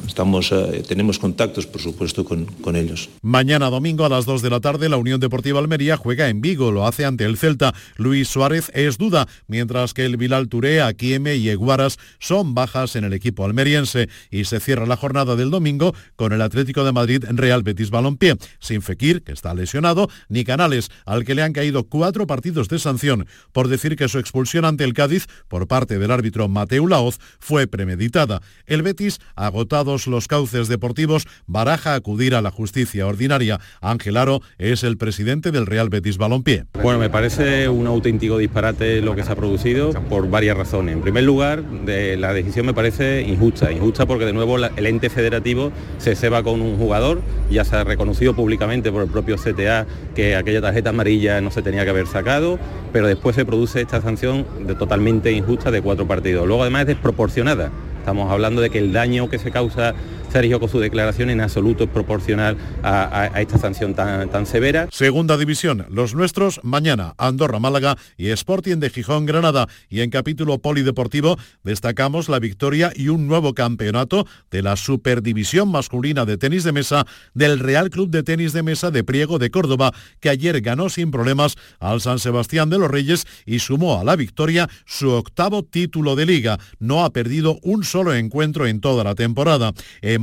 estamos, eh, tenemos contactos, por supuesto, con, con ellos. Mañana domingo a las 2 de la tarde, la Unión Deportiva Almería juega en Vigo, lo hace ante el Celta. Luis Suárez es mientras que el Bilal Touré, Aquieme y Eguaras son bajas en el equipo almeriense y se cierra la jornada del domingo con el Atlético de Madrid Real Betis Balompié, sin Fekir, que está lesionado, ni Canales, al que le han caído cuatro partidos de sanción por decir que su expulsión ante el Cádiz por parte del árbitro Mateu Laoz fue premeditada. El Betis, agotados los cauces deportivos, baraja acudir a la justicia ordinaria. Ángel Aro es el presidente del Real Betis Balompié. Bueno, me parece un auténtico disparate lo que se ha producido por varias razones. En primer lugar, la decisión me parece injusta, injusta porque de nuevo el ente federativo se ceba con un jugador, ya se ha reconocido públicamente por el propio CTA que aquella tarjeta amarilla no se tenía que haber sacado, pero después se produce esta sanción de totalmente injusta de cuatro partidos. Luego además es desproporcionada. Estamos hablando de que el daño que se causa Sergio con su declaración en absoluto proporcional a, esta sanción tan, severa. Segunda división, los nuestros mañana, Andorra, Málaga y Sporting de Gijón, Granada. Y en capítulo polideportivo destacamos la victoria y un nuevo campeonato de la Superdivisión masculina de tenis de mesa del Real Club de Tenis de Mesa de Priego de Córdoba, que ayer ganó sin problemas al San Sebastián de los Reyes y sumó a la victoria su octavo título de liga. No ha perdido un solo encuentro en toda la temporada.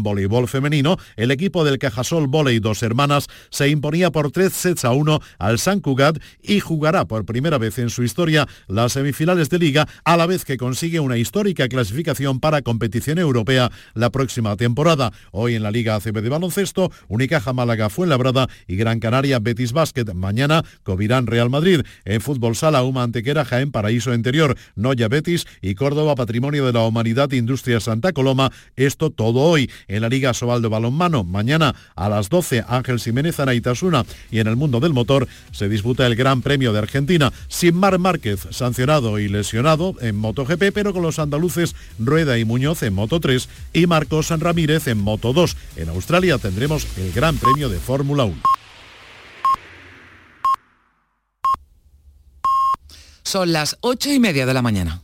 Voleibol femenino, el equipo del Cajasol Voley Dos Hermanas se imponía por tres sets a uno al San Cugat y jugará por primera vez en su historia las semifinales de liga a la vez que consigue una histórica clasificación para competición europea la próxima temporada. Hoy en la Liga ACB de baloncesto, Unicaja Málaga Fuenlabrada y Gran Canaria Betis Basket. Mañana Covirán Real Madrid. En fútbol sala Uma Antequera Jaén Paraíso Interior, Noya Betis y Córdoba Patrimonio de la Humanidad Industria Santa Coloma. Esto todo hoy en la Liga Sobal de Balonmano. Mañana a las 12 Ángel Jiménez Anaitasuna y en el mundo del motor se disputa el Gran Premio de Argentina sin Mar Márquez sancionado y lesionado en MotoGP pero con los andaluces Rueda y Muñoz en Moto 3 y Marcos San Ramírez en Moto 2. En Australia tendremos el Gran Premio de Fórmula 1. Son las ocho y media de la mañana.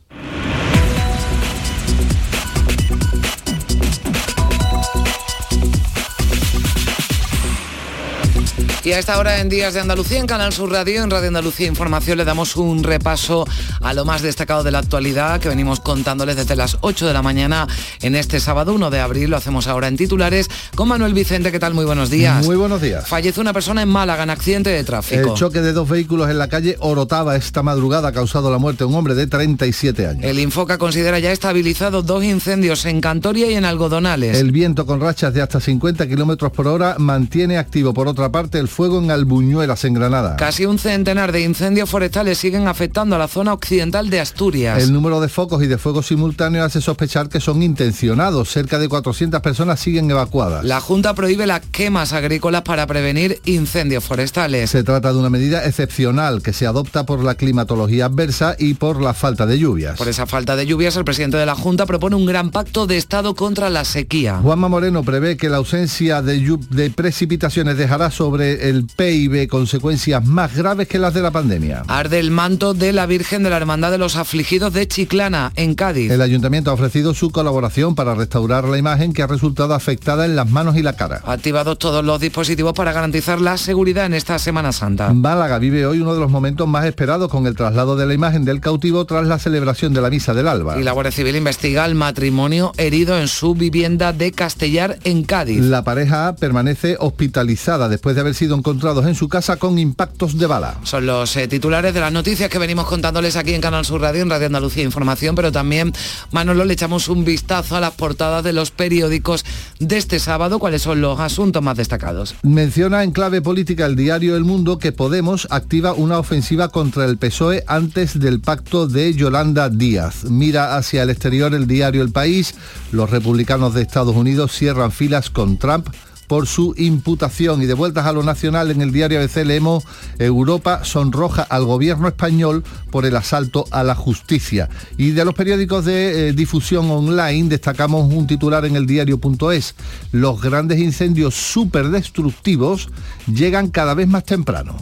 Y a esta hora en Días de Andalucía, en Canal Sur Radio, en Radio Andalucía Información, le damos un repaso a lo más destacado de la actualidad que venimos contándoles desde las 8 de la mañana en este sábado 1 de abril. Lo hacemos ahora en titulares con Manuel Vicente. ¿Qué tal? Muy buenos días. Muy buenos días. Fallece una persona en Málaga en accidente de tráfico. El choque de dos vehículos en la calle Orotava esta madrugada ha causado la muerte de un hombre de 37 años. El Infoca considera ya estabilizado dos incendios en Cantoria y en Algodonales. El viento con rachas de hasta 50 kilómetros por hora mantiene activo, por otra parte, el fuego en Albuñuelas, en Granada. Casi un centenar de incendios forestales siguen afectando a la zona occidental de Asturias. El número de focos y de fuego simultáneos hace sospechar que son intencionados. Cerca de 400 personas siguen evacuadas. La Junta prohíbe las quemas agrícolas para prevenir incendios forestales. Se trata de una medida excepcional que se adopta por la climatología adversa y por la falta de lluvias. Por esa falta de lluvias, el presidente de la Junta propone un gran pacto de Estado contra la sequía. Juanma Moreno prevé que la ausencia de, de precipitaciones dejará sobre el PIB consecuencias más graves que las de la pandemia. Arde el manto de la Virgen de la Hermandad de los Afligidos de Chiclana, en Cádiz. El ayuntamiento ha ofrecido su colaboración para restaurar la imagen que ha resultado afectada en las manos y la cara. Activados todos los dispositivos para garantizar la seguridad en esta Semana Santa. Málaga vive hoy uno de los momentos más esperados con el traslado de la imagen del cautivo tras la celebración de la misa del alba. Y la Guardia Civil investiga el matrimonio herido en su vivienda de Castellar, en Cádiz. La pareja permanece hospitalizada después de haber sido encontrado en su casa con impactos de bala. Son los eh, titulares de las noticias que venimos contándoles aquí en Canal Sur Radio, en Radio Andalucía Información, pero también, Manolo, le echamos un vistazo a las portadas de los periódicos de este sábado. ¿Cuáles son los asuntos más destacados? Menciona en clave política el diario El Mundo que Podemos activa una ofensiva contra el PSOE antes del pacto de Yolanda Díaz. Mira hacia el exterior el diario El País. Los republicanos de Estados Unidos cierran filas con Trump por su imputación. Y de vueltas a lo nacional, en el diario ABC leemos Europa sonroja al gobierno español por el asalto a la justicia. Y de los periódicos de eh, difusión online destacamos un titular en el diario.es. Los grandes incendios superdestructivos llegan cada vez más temprano.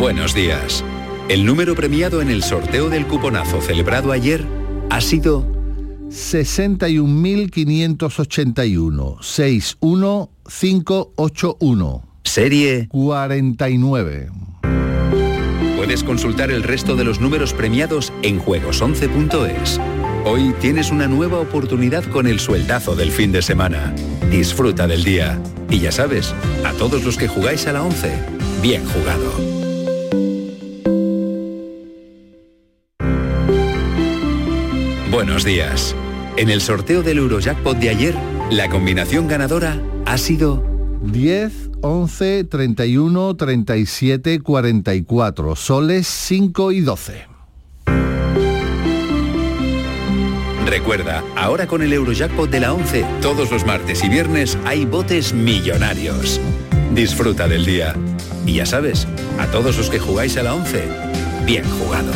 Buenos días. El número premiado en el sorteo del cuponazo celebrado ayer ha sido 61.581 61581. Serie 49. Puedes consultar el resto de los números premiados en juegos11.es. Hoy tienes una nueva oportunidad con el sueldazo del fin de semana. Disfruta del día. Y ya sabes, a todos los que jugáis a la 11, bien jugado. Buenos días. En el sorteo del Eurojackpot de ayer, la combinación ganadora ha sido 10, 11, 31, 37, 44, soles 5 y 12. Recuerda, ahora con el Eurojackpot de la 11, todos los martes y viernes hay botes millonarios. Disfruta del día. Y ya sabes, a todos los que jugáis a la 11, bien jugado.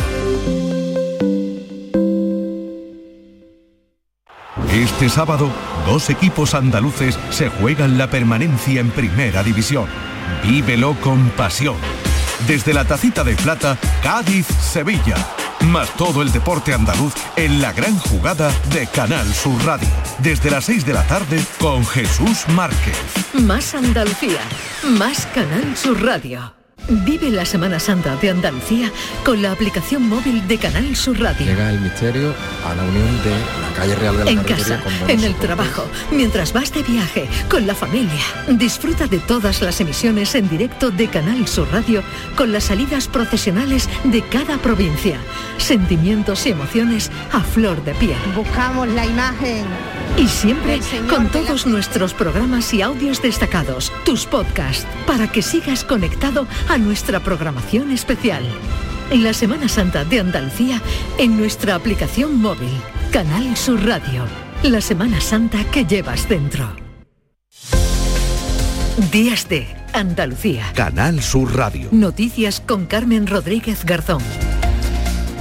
Este sábado, dos equipos andaluces se juegan la permanencia en Primera División. Vívelo con pasión. Desde la tacita de plata, Cádiz-Sevilla. Más todo el deporte andaluz en la gran jugada de Canal Sur Radio. Desde las 6 de la tarde con Jesús Márquez. Más Andalucía, más Canal Sur Radio. Vive la Semana Santa de Andalucía con la aplicación móvil de Canal Sur Radio. Llega el misterio a la unión de la calle Real de la En casa, con en el trabajo, mientras vas de viaje, con la familia. Disfruta de todas las emisiones en directo de Canal Sur Radio con las salidas procesionales de cada provincia. Sentimientos y emociones a flor de piel. Buscamos la imagen Y siempre con todos nuestros programas y audios destacados, tus podcasts, para que sigas conectado a nuestra programación especial. En la Semana Santa de Andalucía, en nuestra aplicación móvil, Canal Sur Radio, la Semana Santa que llevas dentro. Días de Andalucía. Canal Sur Radio. Noticias con Carmen Rodríguez Garzón.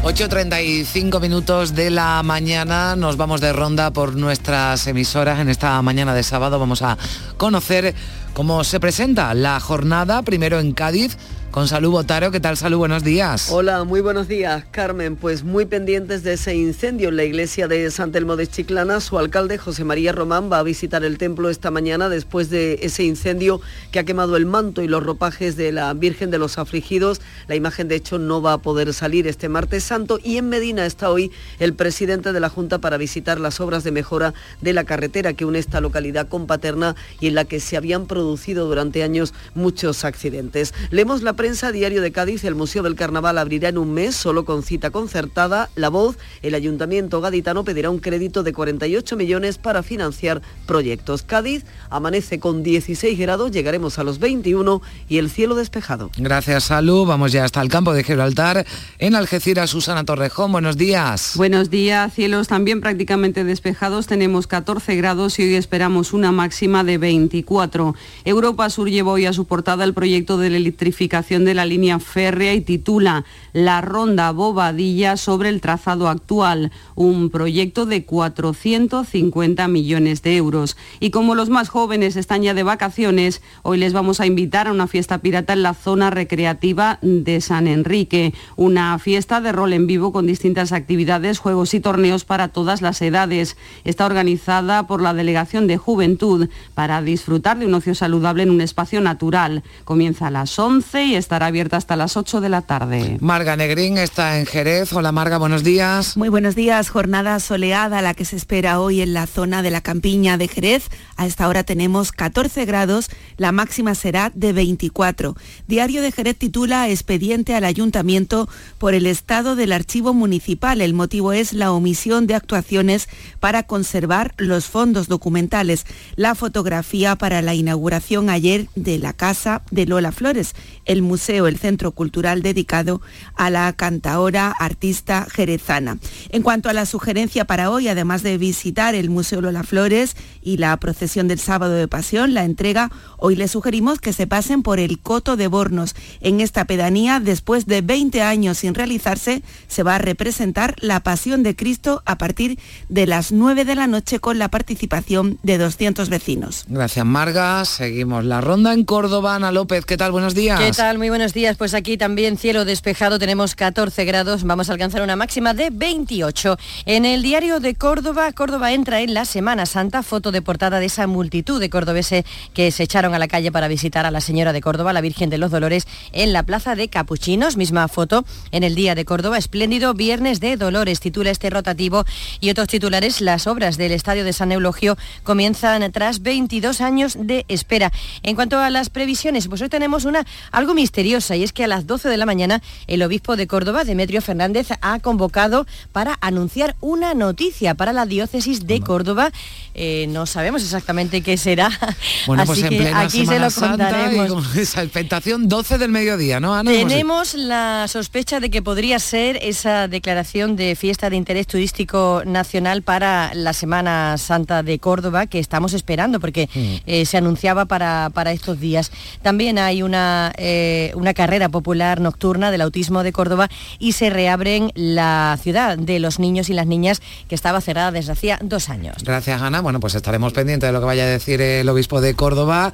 8.35 minutos de la mañana, nos vamos de ronda por nuestras emisoras. En esta mañana de sábado vamos a conocer cómo se presenta la jornada, primero en Cádiz, con Salud Botaro. ¿Qué tal, Salud? Buenos días. Hola, muy buenos días, Carmen. Pues muy pendientes de ese incendio en la iglesia de San Telmo de Chiclana. Su alcalde, José María Román, va a visitar el templo esta mañana después de ese incendio que ha quemado el manto y los ropajes de la Virgen de los Afligidos. La imagen, de hecho, no va a poder salir este martes santo. Y en Medina está hoy el presidente de la Junta para visitar las obras de mejora de la carretera que une esta localidad con Paterna y en la que se habían producido durante años muchos accidentes. Leemos la prensa, Diario de Cádiz, el Museo del Carnaval abrirá en un mes, solo con cita concertada. La Voz, el Ayuntamiento gaditano pedirá un crédito de 48 millones para financiar proyectos. Cádiz amanece con 16 grados, llegaremos a los 21 y el cielo despejado. Gracias, Salud. Vamos ya hasta el campo de Gibraltar. En Algeciras, Susana Torrejón, buenos días. Buenos días, cielos también prácticamente despejados. Tenemos 14 grados y hoy esperamos una máxima de 24. Europa Sur lleva hoy a su portada el proyecto de la electrificación de la línea férrea y titula La Ronda Bobadilla sobre el trazado actual, un proyecto de 450 millones de euros. Y como los más jóvenes están ya de vacaciones, hoy les vamos a invitar a una fiesta pirata en la zona recreativa de San Enrique, una fiesta de rol en vivo con distintas actividades, juegos y torneos para todas las edades. Está organizada por la Delegación de Juventud para disfrutar de un ocio saludable en un espacio natural. Comienza a las 11 y estará abierta hasta las 8 de la tarde. Marga Negrín está en Jerez. Hola Marga, buenos días. Muy buenos días, jornada soleada la que se espera hoy en la zona de la campiña de Jerez. A esta hora tenemos 14 grados, la máxima será de 24. Diario de Jerez titula Expediente al Ayuntamiento por el estado del archivo municipal. El motivo es la omisión de actuaciones para conservar los fondos documentales. La fotografía para la inauguración ayer de la Casa de Lola Flores, el museo, el centro cultural dedicado a la cantaora artista jerezana. En cuanto a la sugerencia para hoy, además de visitar el Museo Lola Flores y la procesión del sábado de pasión, la entrega, hoy les sugerimos que se pasen por el Coto de Bornos. En esta pedanía, después de 20 años sin realizarse, se va a representar la pasión de Cristo a partir de las 9 de la noche con la participación de 200 vecinos. Gracias Marga. Seguimos la ronda en Córdoba. Ana López, ¿qué tal? Buenos días. ¿Qué tal? Muy buenos días. Pues aquí también cielo despejado, tenemos 14 grados, vamos a alcanzar una máxima de 28. En el diario de Córdoba, Córdoba entra en la Semana Santa, foto de portada de esa multitud de cordobeses que se echaron a la calle para visitar a la Señora de Córdoba, la Virgen de los Dolores, en la Plaza de Capuchinos, misma foto en el Día de Córdoba, espléndido Viernes de Dolores, titula este rotativo y otros titulares, las obras del Estadio de San Eulogio comienzan tras 22 años de espera. En cuanto a las previsiones, pues hoy tenemos una algo misteriosa y es que a las 12 de la mañana el obispo de Córdoba, Demetrio Fernández, ha convocado para anunciar una noticia para la diócesis de Córdoba. Eh, no sabemos exactamente qué será. Bueno, Así pues en que plena aquí se lo contaremos. con esa expectación 12 del mediodía, ¿no, Ana? Tenemos la sospecha de que podría ser esa declaración de fiesta de interés turístico nacional para la Semana Santa de Córdoba que estamos esperando porque Mm. eh, se anunciaba para, para estos días. También hay una eh, una carrera popular nocturna del autismo de Córdoba y se reabren la ciudad de los niños y las niñas que estaba cerrada desde hacía dos años. Gracias, Ana. Bueno, pues estaremos pendientes de lo que vaya a decir el obispo de Córdoba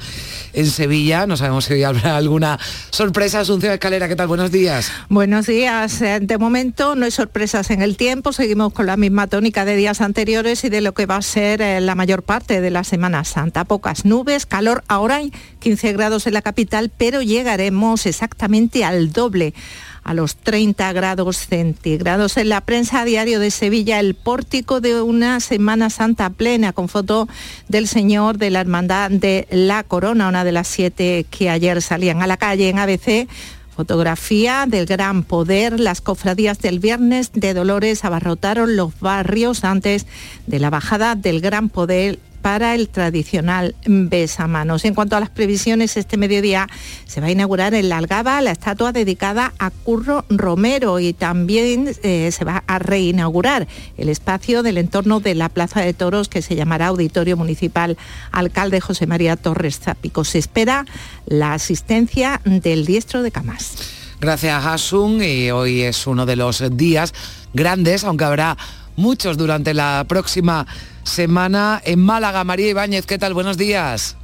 en Sevilla. No sabemos si hoy habrá alguna sorpresa. Asunción Escalera, ¿qué tal? Buenos días. Buenos días. Eh, De momento no hay sorpresas en el tiempo. Seguimos con la misma tónica de días anteriores y de lo que va a ser eh, la mayor parte de la Semana Santa. Pocas nubes, calor. Ahora hay 15 grados en la capital, pero llegaremos exactamente al doble a los 30 grados centígrados. En la prensa diario de Sevilla, el pórtico de una Semana Santa plena, con foto del Señor de la Hermandad de la Corona, una de las siete que ayer salían a la calle en ABC. Fotografía del gran poder. Las cofradías del viernes de Dolores abarrotaron los barrios antes de la bajada del gran poder para el tradicional besamanos. En cuanto a las previsiones, este mediodía se va a inaugurar en la Algaba la estatua dedicada a Curro Romero y también eh, se va a reinaugurar el espacio del entorno de la Plaza de Toros que se llamará Auditorio Municipal Alcalde José María Torres Zapico. Se espera la asistencia del diestro de Camas. Gracias, Asun. Y hoy es uno de los días grandes, aunque habrá muchos durante la próxima semana en Málaga. María Ibáñez, ¿qué tal? Buenos días.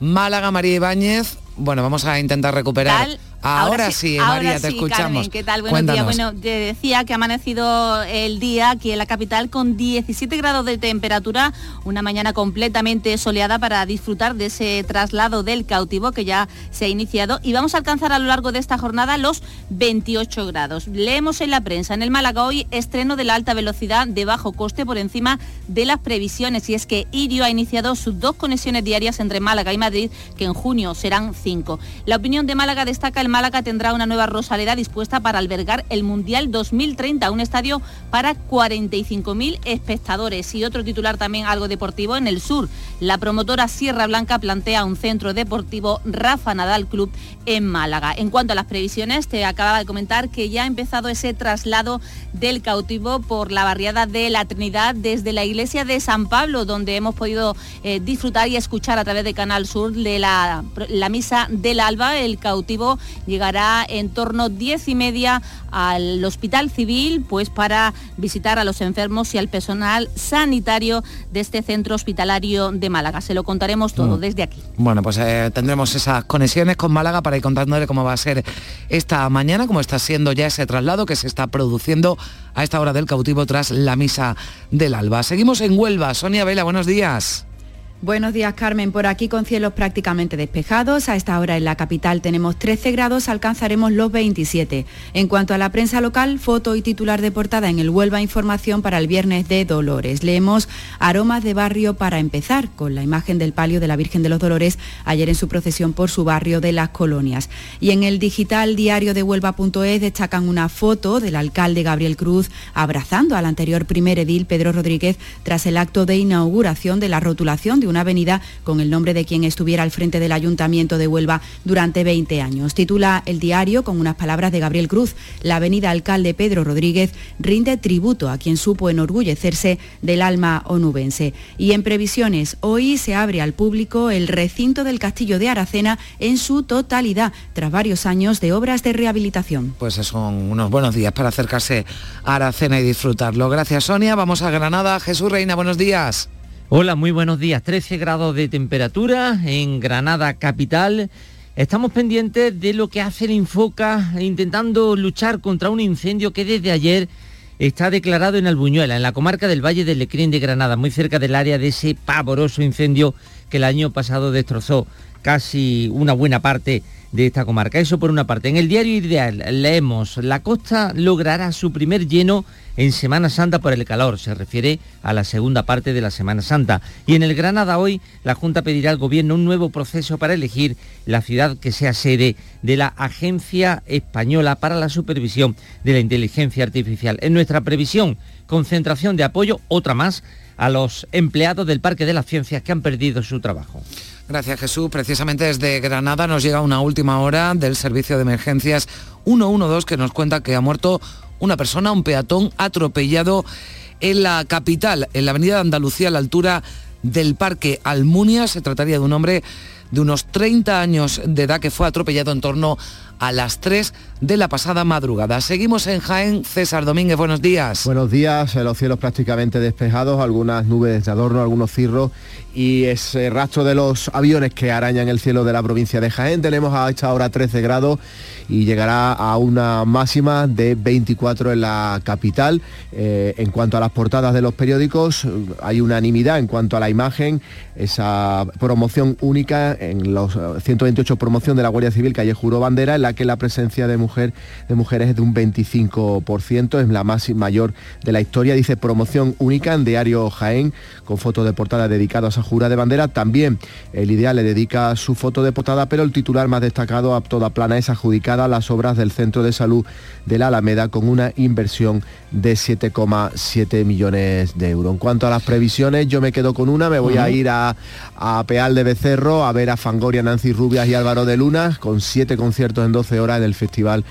Málaga, María Ibáñez. Bueno, vamos a intentar recuperar. ¿Tal? Ahora, sí, María, ahora te sí, escuchamos. Carmen, ¿qué tal? Buenos días. Bueno, te decía que ha amanecido el día aquí en la capital con 17 grados de temperatura, una mañana completamente soleada para disfrutar de ese traslado del cautivo que ya se ha iniciado y vamos a alcanzar a lo largo de esta jornada los 28 grados. Leemos en la prensa, en el Málaga hoy estreno de la alta velocidad de bajo coste por encima de las previsiones y es que Irio ha iniciado sus dos conexiones diarias entre Málaga y Madrid que en junio serán cinco. La opinión de Málaga destaca el Málaga tendrá una nueva Rosaleda dispuesta para albergar el Mundial 2030, un estadio para 45.000 espectadores. Y otro titular también algo deportivo en el sur. La promotora Sierra Blanca plantea un centro deportivo Rafa Nadal Club en Málaga. En cuanto a las previsiones, te acababa de comentar que ya ha empezado ese traslado del cautivo por la barriada de la Trinidad desde la iglesia de San Pablo, donde hemos podido eh, disfrutar y escuchar a través de Canal Sur de la, la misa del alba. El cautivo llegará en torno 10 y media al Hospital Civil, pues para visitar a los enfermos y al personal sanitario de este centro hospitalario de Málaga. Se lo contaremos todo Mm. desde aquí. Bueno, pues eh, tendremos esas conexiones con Málaga para ir contándole cómo va a ser esta mañana, cómo está siendo ya ese traslado que se está produciendo a esta hora del cautivo tras la misa del alba. Seguimos en Huelva. Sonia Vela, buenos días. Buenos días, Carmen. Por aquí con cielos prácticamente despejados. A esta hora en la capital tenemos 13 grados, alcanzaremos los 27. En cuanto a la prensa local, foto y titular de portada en el Huelva Información para el viernes de Dolores. Leemos aromas de barrio para empezar, con la imagen del palio de la Virgen de los Dolores ayer en su procesión por su barrio de las colonias. Y en el digital diario de Huelva.es destacan una foto del alcalde Gabriel Cruz abrazando al anterior primer edil Pedro Rodríguez tras el acto de inauguración de la rotulación de una avenida con el nombre de quien estuviera al frente del Ayuntamiento de Huelva durante 20 años. Titula el diario con unas palabras de Gabriel Cruz. La avenida Alcalde Pedro Rodríguez rinde tributo a quien supo enorgullecerse del alma onubense. Y en previsiones, hoy se abre al público el recinto del Castillo de Aracena en su totalidad, tras varios años de obras de rehabilitación. Pues son unos buenos días para acercarse a Aracena y disfrutarlo. Gracias, Sonia. Vamos a Granada. Jesús Reina, buenos días. Hola, muy buenos días. 13 grados de temperatura en Granada capital. Estamos pendientes de lo que hace el Infoca intentando luchar contra un incendio que desde ayer está declarado en Albuñuela, en la comarca del Valle del Lecrín de Granada, muy cerca del área de ese pavoroso incendio que el año pasado destrozó casi una buena parte de esta comarca. Eso por una parte. En el diario Ideal leemos, la costa logrará su primer lleno en Semana Santa por el calor. Se refiere a la segunda parte de la Semana Santa. Y en el Granada hoy la Junta pedirá al Gobierno un nuevo proceso para elegir la ciudad que sea sede de la Agencia Española para la Supervisión de la Inteligencia Artificial. En nuestra previsión, concentración de apoyo, otra más, a los empleados del Parque de las Ciencias que han perdido su trabajo. Gracias Jesús. Precisamente desde Granada nos llega una última hora del servicio de emergencias 112 que nos cuenta que ha muerto una persona, un peatón atropellado en la capital, en la avenida de Andalucía, a la altura del Parque Almunia. Se trataría de un hombre de unos 30 años de edad que fue atropellado en torno a las 3 de la pasada madrugada. Seguimos en Jaén. César Domínguez, buenos días. Buenos días, los cielos prácticamente despejados, algunas nubes de adorno, algunos cirros y ese rastro de los aviones que arañan el cielo de la provincia de Jaén. Tenemos a esta hora 13 grados y llegará a una máxima de 24 en la capital. Eh, en cuanto a las portadas de los periódicos, hay unanimidad en cuanto a la imagen, esa promoción única en los 128 eh, promoción de la Guardia Civil ayer juró bandera, en la que la presencia de, mujer, de mujeres es de un 25%, es la más mayor de la historia. Dice promoción única en Diario Jaén, con fotos de portada dedicadas a jura de bandera. También el Ideal le dedica su foto de portada, pero el titular más destacado a toda plana es adjudicada a las obras del Centro de Salud de la Alameda con una inversión de 7,7 millones de euros. En cuanto a las previsiones, yo me quedo con una, me voy a ir a, a Peal de Becerro a ver a Fangoria, Nancy Rubias y Álvaro de Luna con siete conciertos en 12 horas en el festival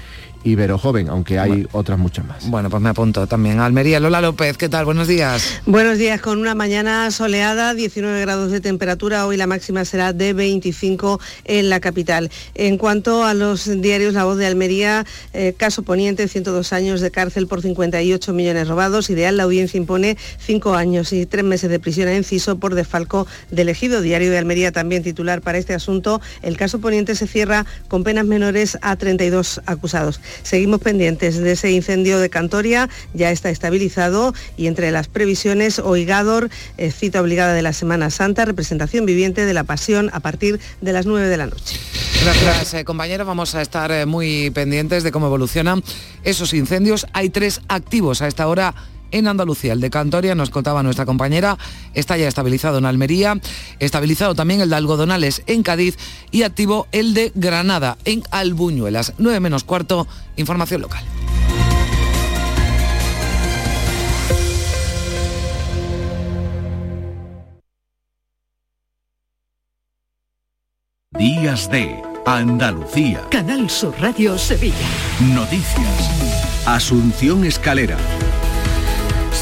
Ibero Joven, aunque hay otras muchas más. Bueno, pues me apunto también. Almería, Lola López, ¿qué tal? Buenos días. Buenos días, con una mañana soleada, 19 grados de temperatura, hoy la máxima será de 25 en la capital. En cuanto a los diarios, La Voz de Almería, eh, caso poniente, 102 años de cárcel por 58 millones robados, ideal, la audiencia impone 5 años y 3 meses de prisión a Enciso por defalco de elegido. Diario de Almería también titular para este asunto, el caso poniente se cierra con penas menores a 32 acusados. Seguimos pendientes de ese incendio de Cantoria, ya está estabilizado y entre las previsiones, Oigador, eh, cita obligada de la Semana Santa, representación viviente de la Pasión a partir de las 9 de la noche. Gracias, eh, compañeros. Vamos a estar eh, muy pendientes de cómo evolucionan esos incendios. Hay tres activos a esta hora en Andalucía. El de Cantoria, nos contaba nuestra compañera, está ya estabilizado en Almería, estabilizado también el de Algodonales en Cádiz y activo el de Granada en Albuñuelas. 9 menos cuarto, información local. Días de Andalucía. Canal Sur Radio Sevilla. Noticias. Asunción Escalera.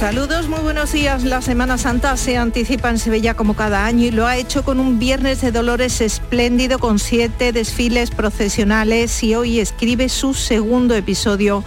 Saludos, muy buenos días. La Semana Santa se anticipa en Sevilla como cada año y lo ha hecho con un Viernes de Dolores espléndido con siete desfiles procesionales y hoy escribe su segundo episodio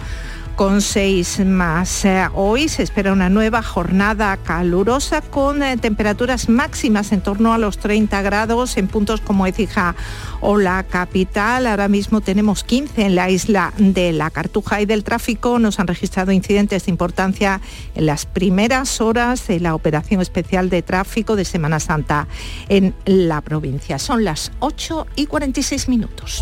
con seis más. Eh, hoy se espera una nueva jornada calurosa con eh, temperaturas máximas en torno a los 30 grados en puntos como Ecija o la capital. Ahora mismo tenemos 15 en la isla de la Cartuja y del tráfico. Nos han registrado incidentes de importancia en las primeras horas de la operación especial de tráfico de Semana Santa en la provincia. Son las 8 y 46 minutos.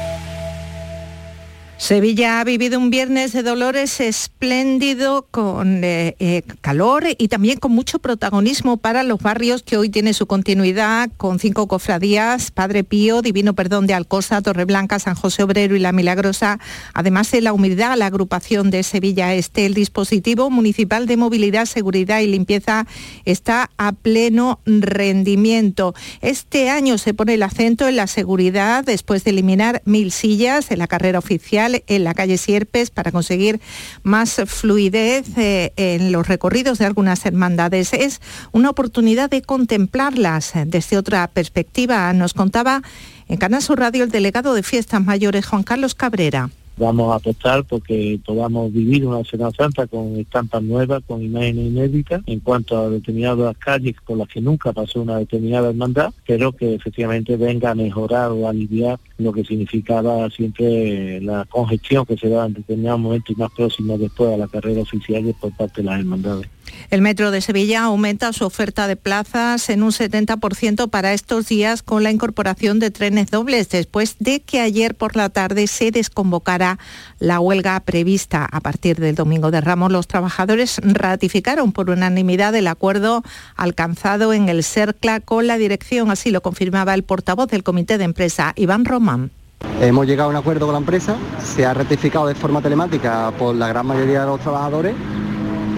Sevilla ha vivido un viernes de dolores espléndido con eh, eh, calor y también con mucho protagonismo para los barrios que hoy tiene su continuidad con cinco cofradías, Padre Pío, Divino Perdón de Alcosa, Torreblanca, San José Obrero y La Milagrosa, además de la humildad, la agrupación de Sevilla Este. El dispositivo municipal de movilidad, seguridad y limpieza está a pleno rendimiento. Este año se pone el acento en la seguridad después de eliminar mil sillas en la carrera oficial en la calle Sierpes para conseguir más fluidez eh, en los recorridos de algunas hermandades. Es una oportunidad de contemplarlas desde otra perspectiva. Nos contaba en Canal Radio el delegado de Fiestas Mayores, Juan Carlos Cabrera vamos a apostar porque podamos vivir una Semana Santa con estampas nuevas, con imágenes inéditas en cuanto a determinadas calles por las que nunca pasó una determinada hermandad, pero que efectivamente venga a mejorar o aliviar lo que significaba siempre la congestión que se da en determinados momentos y más próximos después a la carrera oficial por parte de las hermandades. El Metro de Sevilla aumenta su oferta de plazas en un 70% para estos días con la incorporación de trenes dobles después de que ayer por la tarde se desconvocara la huelga prevista. A partir del domingo de Ramos, los trabajadores ratificaron por unanimidad el acuerdo alcanzado en el CERCLA con la dirección, así lo confirmaba el portavoz del comité de empresa, Iván Román. Hemos llegado a un acuerdo con la empresa, se ha ratificado de forma telemática por la gran mayoría de los trabajadores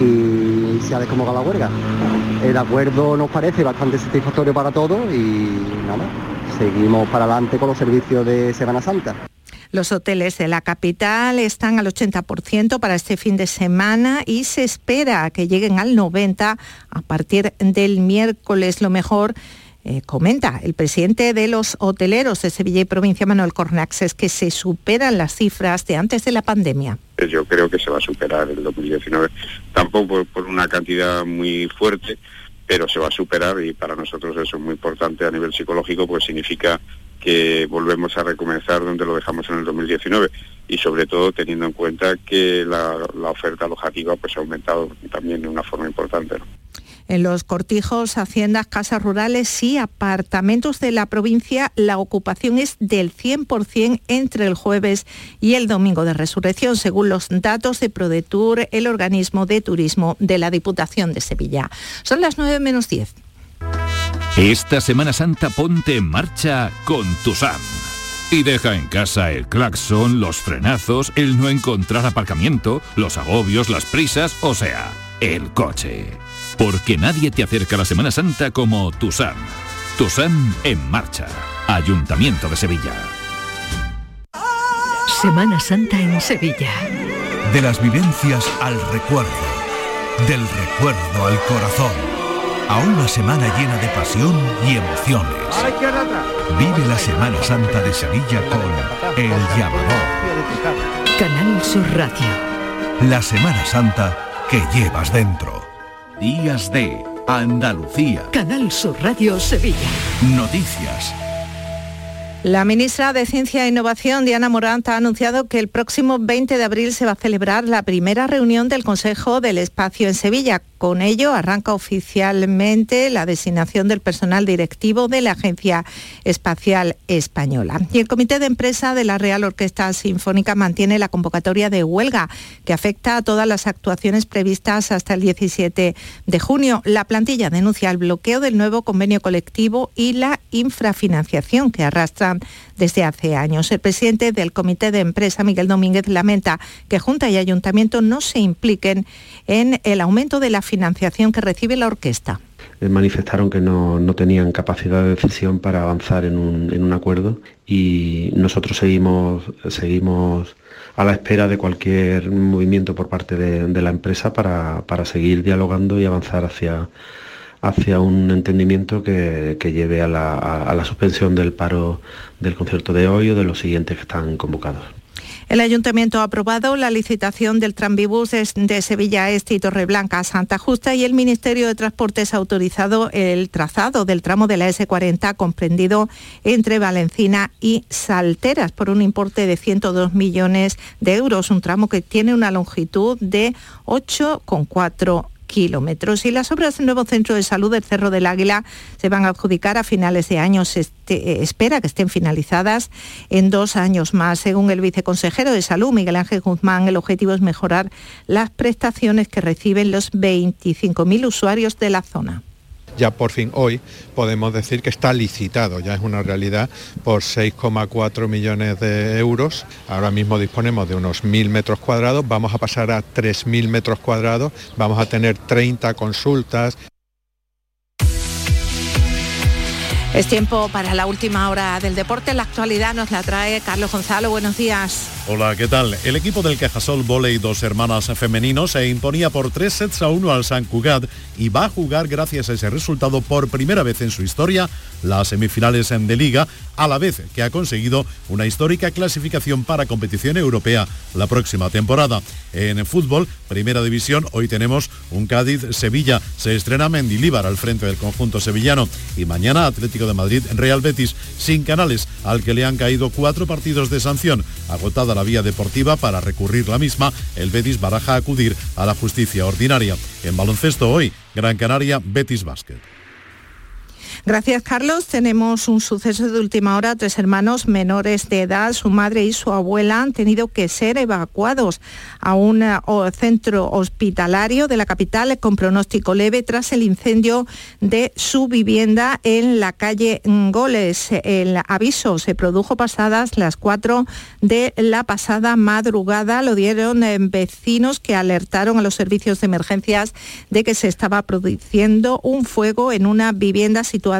y desconvocado la huelga. El acuerdo nos parece bastante satisfactorio para todos y nada, seguimos para adelante con los servicios de Semana Santa. Los hoteles de la capital están al 80% para este fin de semana y se espera que lleguen al 90% a partir del miércoles. Lo mejor eh, comenta el presidente de los hoteleros de Sevilla y provincia, Manuel Cornax, es que se superan las cifras de antes de la pandemia. Yo creo que se va a superar el 2019, tampoco por una cantidad muy fuerte, pero se va a superar y para nosotros eso es muy importante a nivel psicológico, pues significa que volvemos a recomenzar donde lo dejamos en el 2019 y sobre todo teniendo en cuenta que la, oferta alojativa pues ha aumentado también de una forma importante en los cortijos, haciendas, casas rurales y apartamentos de la provincia, la ocupación es del 100% entre el jueves y el domingo de resurrección, según los datos de ProDetour, el organismo de turismo de la Diputación de Sevilla. Son las 9 menos 10. Esta Semana Santa ponte en marcha con tu SAM. Y deja en casa el claxon, los frenazos, el no encontrar aparcamiento, los agobios, las prisas, o sea, el coche. Porque nadie te acerca a la Semana Santa como Tusam. Tusam en marcha. Ayuntamiento de Sevilla. Semana Santa en Sevilla. De las vivencias al recuerdo. Del recuerdo al corazón. A una semana llena de pasión y emociones. Vive la Semana Santa de Sevilla con El Llamador. Canal Sur Radio. La Semana Santa que llevas dentro. Días de Andalucía. Canal Sur Radio Sevilla. Noticias. La ministra de Ciencia e Innovación, Diana Morant, ha anunciado que el próximo 20 de abril se va a celebrar la primera reunión del Consejo del Espacio en Sevilla, con ello arranca oficialmente la designación del personal directivo de la Agencia Espacial Española. Y el Comité de Empresa de la Real Orquesta Sinfónica mantiene la convocatoria de huelga que afecta a todas las actuaciones previstas hasta el 17 de junio. La plantilla denuncia el bloqueo del nuevo convenio colectivo y la infrafinanciación que arrastran desde hace años. El presidente del Comité de Empresa, Miguel Domínguez, lamenta que Junta y Ayuntamiento no se impliquen en el aumento de la financiación que recibe la orquesta eh, manifestaron que no, tenían capacidad de decisión para avanzar en un, acuerdo y nosotros seguimos, seguimos a la espera de cualquier movimiento por parte de, la empresa para, seguir dialogando y avanzar hacia, hacia un entendimiento que, lleve a la, a la suspensión del paro del concierto de hoy o de los siguientes que están convocados. El ayuntamiento ha aprobado la licitación del tranvibús de Sevilla Este y Torreblanca a Santa Justa y el Ministerio de Transportes ha autorizado el trazado del tramo de la S40 comprendido entre Valencina y Salteras por un importe de 102 millones de euros, un tramo que tiene una longitud de 8,4 kilómetros. Y las obras del nuevo centro de salud del Cerro del Águila se van a adjudicar a finales de año. Se eh, espera que estén finalizadas en dos años más. Según el viceconsejero de Salud, Miguel Ángel Guzmán, el objetivo es mejorar las prestaciones que reciben los 25.000 usuarios de la zona ya por fin hoy podemos decir que está licitado, ya es una realidad, por 6,4 millones de euros. Ahora mismo disponemos de unos 1.000 metros cuadrados, vamos a pasar a 3.000 metros cuadrados, vamos a tener 30 consultas. Es tiempo para la última hora del deporte. La actualidad nos la trae Carlos Gonzalo. Buenos días. Hola, ¿qué tal? El equipo del Cajasol Voley Dos Hermanas Femeninos se imponía por tres sets a uno al San Cugat y va a jugar gracias a ese resultado por primera vez en su historia las semifinales de Liga, a la vez que ha conseguido una histórica clasificación para competición europea la próxima temporada. En fútbol, Primera División, hoy tenemos un Cádiz-Sevilla. Se estrena Mendilíbar al frente del conjunto sevillano y mañana Atlético de Madrid-Real Betis sin canales al que le han caído cuatro partidos de sanción agotada la vía deportiva para recurrir la misma, el Betis baraja acudir a la justicia ordinaria. En baloncesto hoy, Gran Canaria, Betis Basket. Gracias, Carlos. Tenemos un suceso de última hora. Tres hermanos menores de edad, su madre y su abuela, han tenido que ser evacuados a un eh, centro hospitalario de la capital con pronóstico leve tras el incendio de su vivienda en la calle Goles. El aviso se produjo pasadas las 4 de la pasada madrugada. Lo dieron eh, vecinos que alertaron a los servicios de emergencias de que se estaba produciendo un fuego en una vivienda situada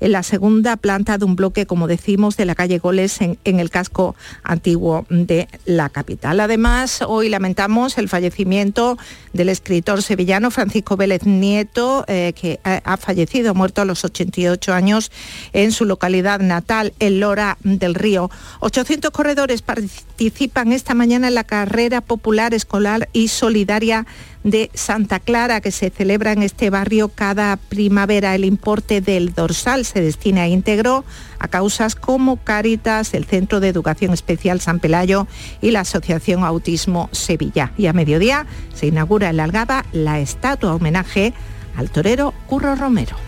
en la segunda planta de un bloque, como decimos, de la calle Goles en, el casco antiguo de la capital. Además, hoy lamentamos el fallecimiento del escritor sevillano Francisco Vélez Nieto, eh, que ha, fallecido, muerto a los 88 años en su localidad natal, en Lora del Río. 800 corredores participan esta mañana en la carrera popular escolar y solidaria de Santa Clara que se celebra en este barrio cada primavera. El importe del dorsal se destina íntegro a causas como Cáritas, el Centro de Educación Especial San Pelayo y la Asociación Autismo Sevilla. Y a mediodía se inaugura en la Algaba la estatua homenaje al torero Curro Romero.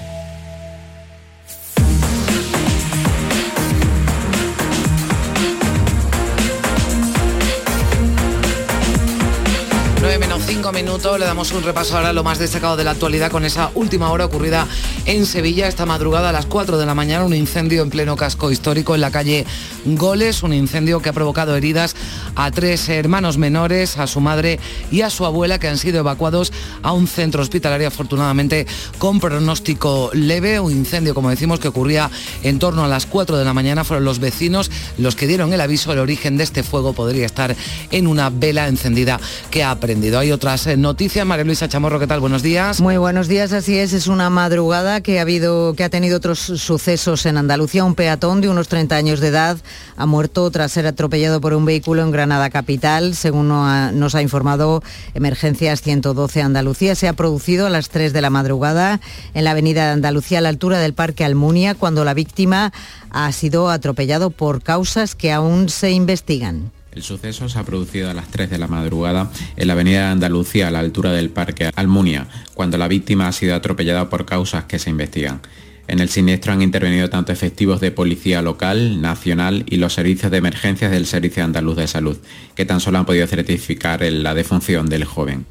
9 menos 5 minutos, le damos un repaso ahora a lo más destacado de la actualidad con esa última hora ocurrida en Sevilla esta madrugada a las 4 de la mañana, un incendio en pleno casco histórico en la calle Goles, un incendio que ha provocado heridas a tres hermanos menores, a su madre y a su abuela que han sido evacuados a un centro hospitalario afortunadamente con pronóstico leve, un incendio como decimos que ocurría en torno a las 4 de la mañana, fueron los vecinos los que dieron el aviso, el origen de este fuego podría estar en una vela encendida que ha hay otras eh, noticias. María Luisa Chamorro, ¿qué tal? Buenos días. Muy buenos días, así es. Es una madrugada que ha habido, que ha tenido otros sucesos en Andalucía. Un peatón de unos 30 años de edad ha muerto tras ser atropellado por un vehículo en Granada capital, según nos ha informado Emergencias 112 Andalucía. Se ha producido a las 3 de la madrugada en la avenida de Andalucía a la altura del Parque Almunia, cuando la víctima ha sido atropellado por causas que aún se investigan. El suceso se ha producido a las 3 de la madrugada en la avenida de Andalucía a la altura del Parque Almunia, cuando la víctima ha sido atropellada por causas que se investigan. En el siniestro han intervenido tanto efectivos de policía local, nacional y los servicios de emergencias del Servicio Andaluz de Salud, que tan solo han podido certificar la defunción del joven.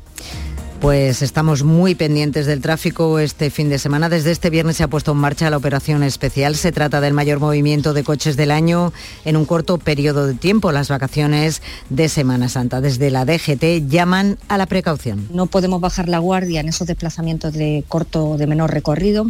Pues estamos muy pendientes del tráfico este fin de semana. Desde este viernes se ha puesto en marcha la operación especial. Se trata del mayor movimiento de coches del año en un corto periodo de tiempo, las vacaciones de Semana Santa. Desde la DGT llaman a la precaución. No podemos bajar la guardia en esos desplazamientos de corto o de menor recorrido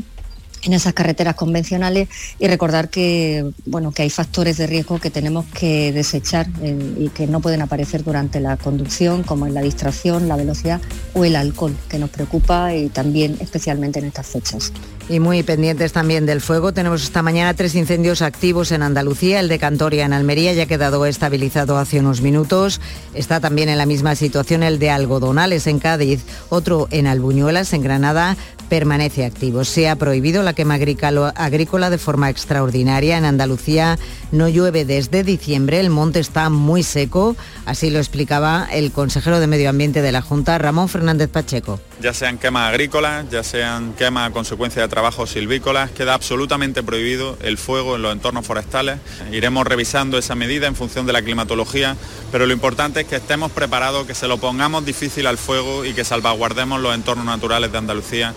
en esas carreteras convencionales y recordar que bueno que hay factores de riesgo que tenemos que desechar eh, y que no pueden aparecer durante la conducción como es la distracción, la velocidad o el alcohol que nos preocupa y también especialmente en estas fechas. Y muy pendientes también del fuego, tenemos esta mañana tres incendios activos en Andalucía, el de Cantoria en Almería ya ha quedado estabilizado hace unos minutos, está también en la misma situación el de Algodonales en Cádiz, otro en Albuñuelas en Granada, permanece activo. Se ha prohibido la quema agrícola de forma extraordinaria. En Andalucía no llueve desde diciembre, el monte está muy seco, así lo explicaba el consejero de Medio Ambiente de la Junta, Ramón Fernández Pacheco. Ya sean quemas agrícolas, ya sean quemas a consecuencia de trabajos silvícolas, queda absolutamente prohibido el fuego en los entornos forestales. Iremos revisando esa medida en función de la climatología, pero lo importante es que estemos preparados, que se lo pongamos difícil al fuego y que salvaguardemos los entornos naturales de Andalucía.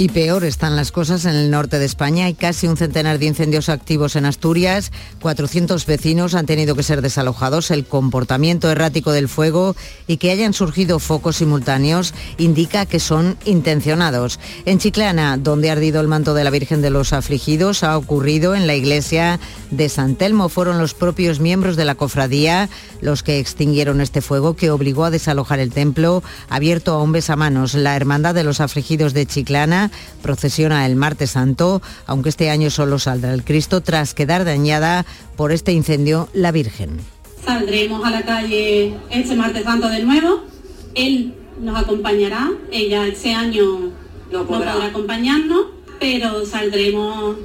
Y peor están las cosas en el norte de España. Hay casi un centenar de incendios activos en Asturias. 400 vecinos han tenido que ser desalojados. El comportamiento errático del fuego y que hayan surgido focos simultáneos indica que son intencionados. En Chiclana, donde ha ardido el manto de la Virgen de los Afligidos, ha ocurrido en la iglesia de San Telmo. Fueron los propios miembros de la cofradía los que extinguieron este fuego que obligó a desalojar el templo abierto a un besamanos. La Hermandad de los Afligidos de Chiclana Procesiona el martes santo, aunque este año solo saldrá el Cristo tras quedar dañada por este incendio la Virgen. Saldremos a la calle este martes santo de nuevo. Él nos acompañará. Ella este año no podrá acompañarnos, pero saldremos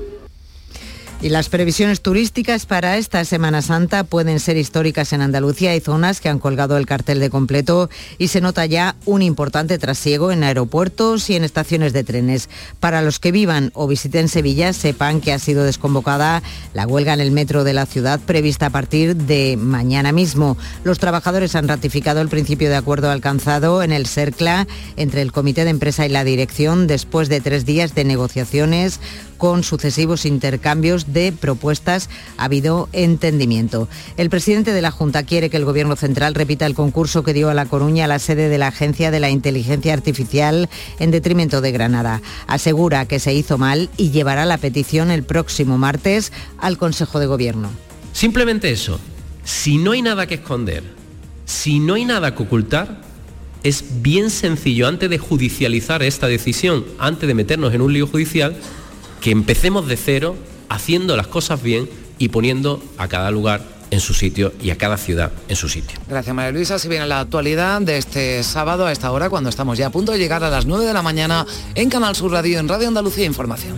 y las previsiones turísticas para esta Semana Santa pueden ser históricas en Andalucía. Hay zonas que han colgado el cartel de completo y se nota ya un importante trasiego en aeropuertos y en estaciones de trenes. Para los que vivan o visiten Sevilla, sepan que ha sido desconvocada la huelga en el metro de la ciudad prevista a partir de mañana mismo. Los trabajadores han ratificado el principio de acuerdo alcanzado en el CERCLA entre el Comité de Empresa y la Dirección después de tres días de negociaciones con sucesivos intercambios de propuestas ha habido entendimiento. El presidente de la Junta quiere que el Gobierno Central repita el concurso que dio a La Coruña la sede de la Agencia de la Inteligencia Artificial en detrimento de Granada. Asegura que se hizo mal y llevará la petición el próximo martes al Consejo de Gobierno. Simplemente eso. Si no hay nada que esconder, si no hay nada que ocultar, es bien sencillo antes de judicializar esta decisión, antes de meternos en un lío judicial, que empecemos de cero, haciendo las cosas bien y poniendo a cada lugar en su sitio y a cada ciudad en su sitio. Gracias María Luisa. Si viene la actualidad de este sábado a esta hora, cuando estamos ya a punto de llegar a las 9 de la mañana en Canal Sur Radio, en Radio Andalucía Información.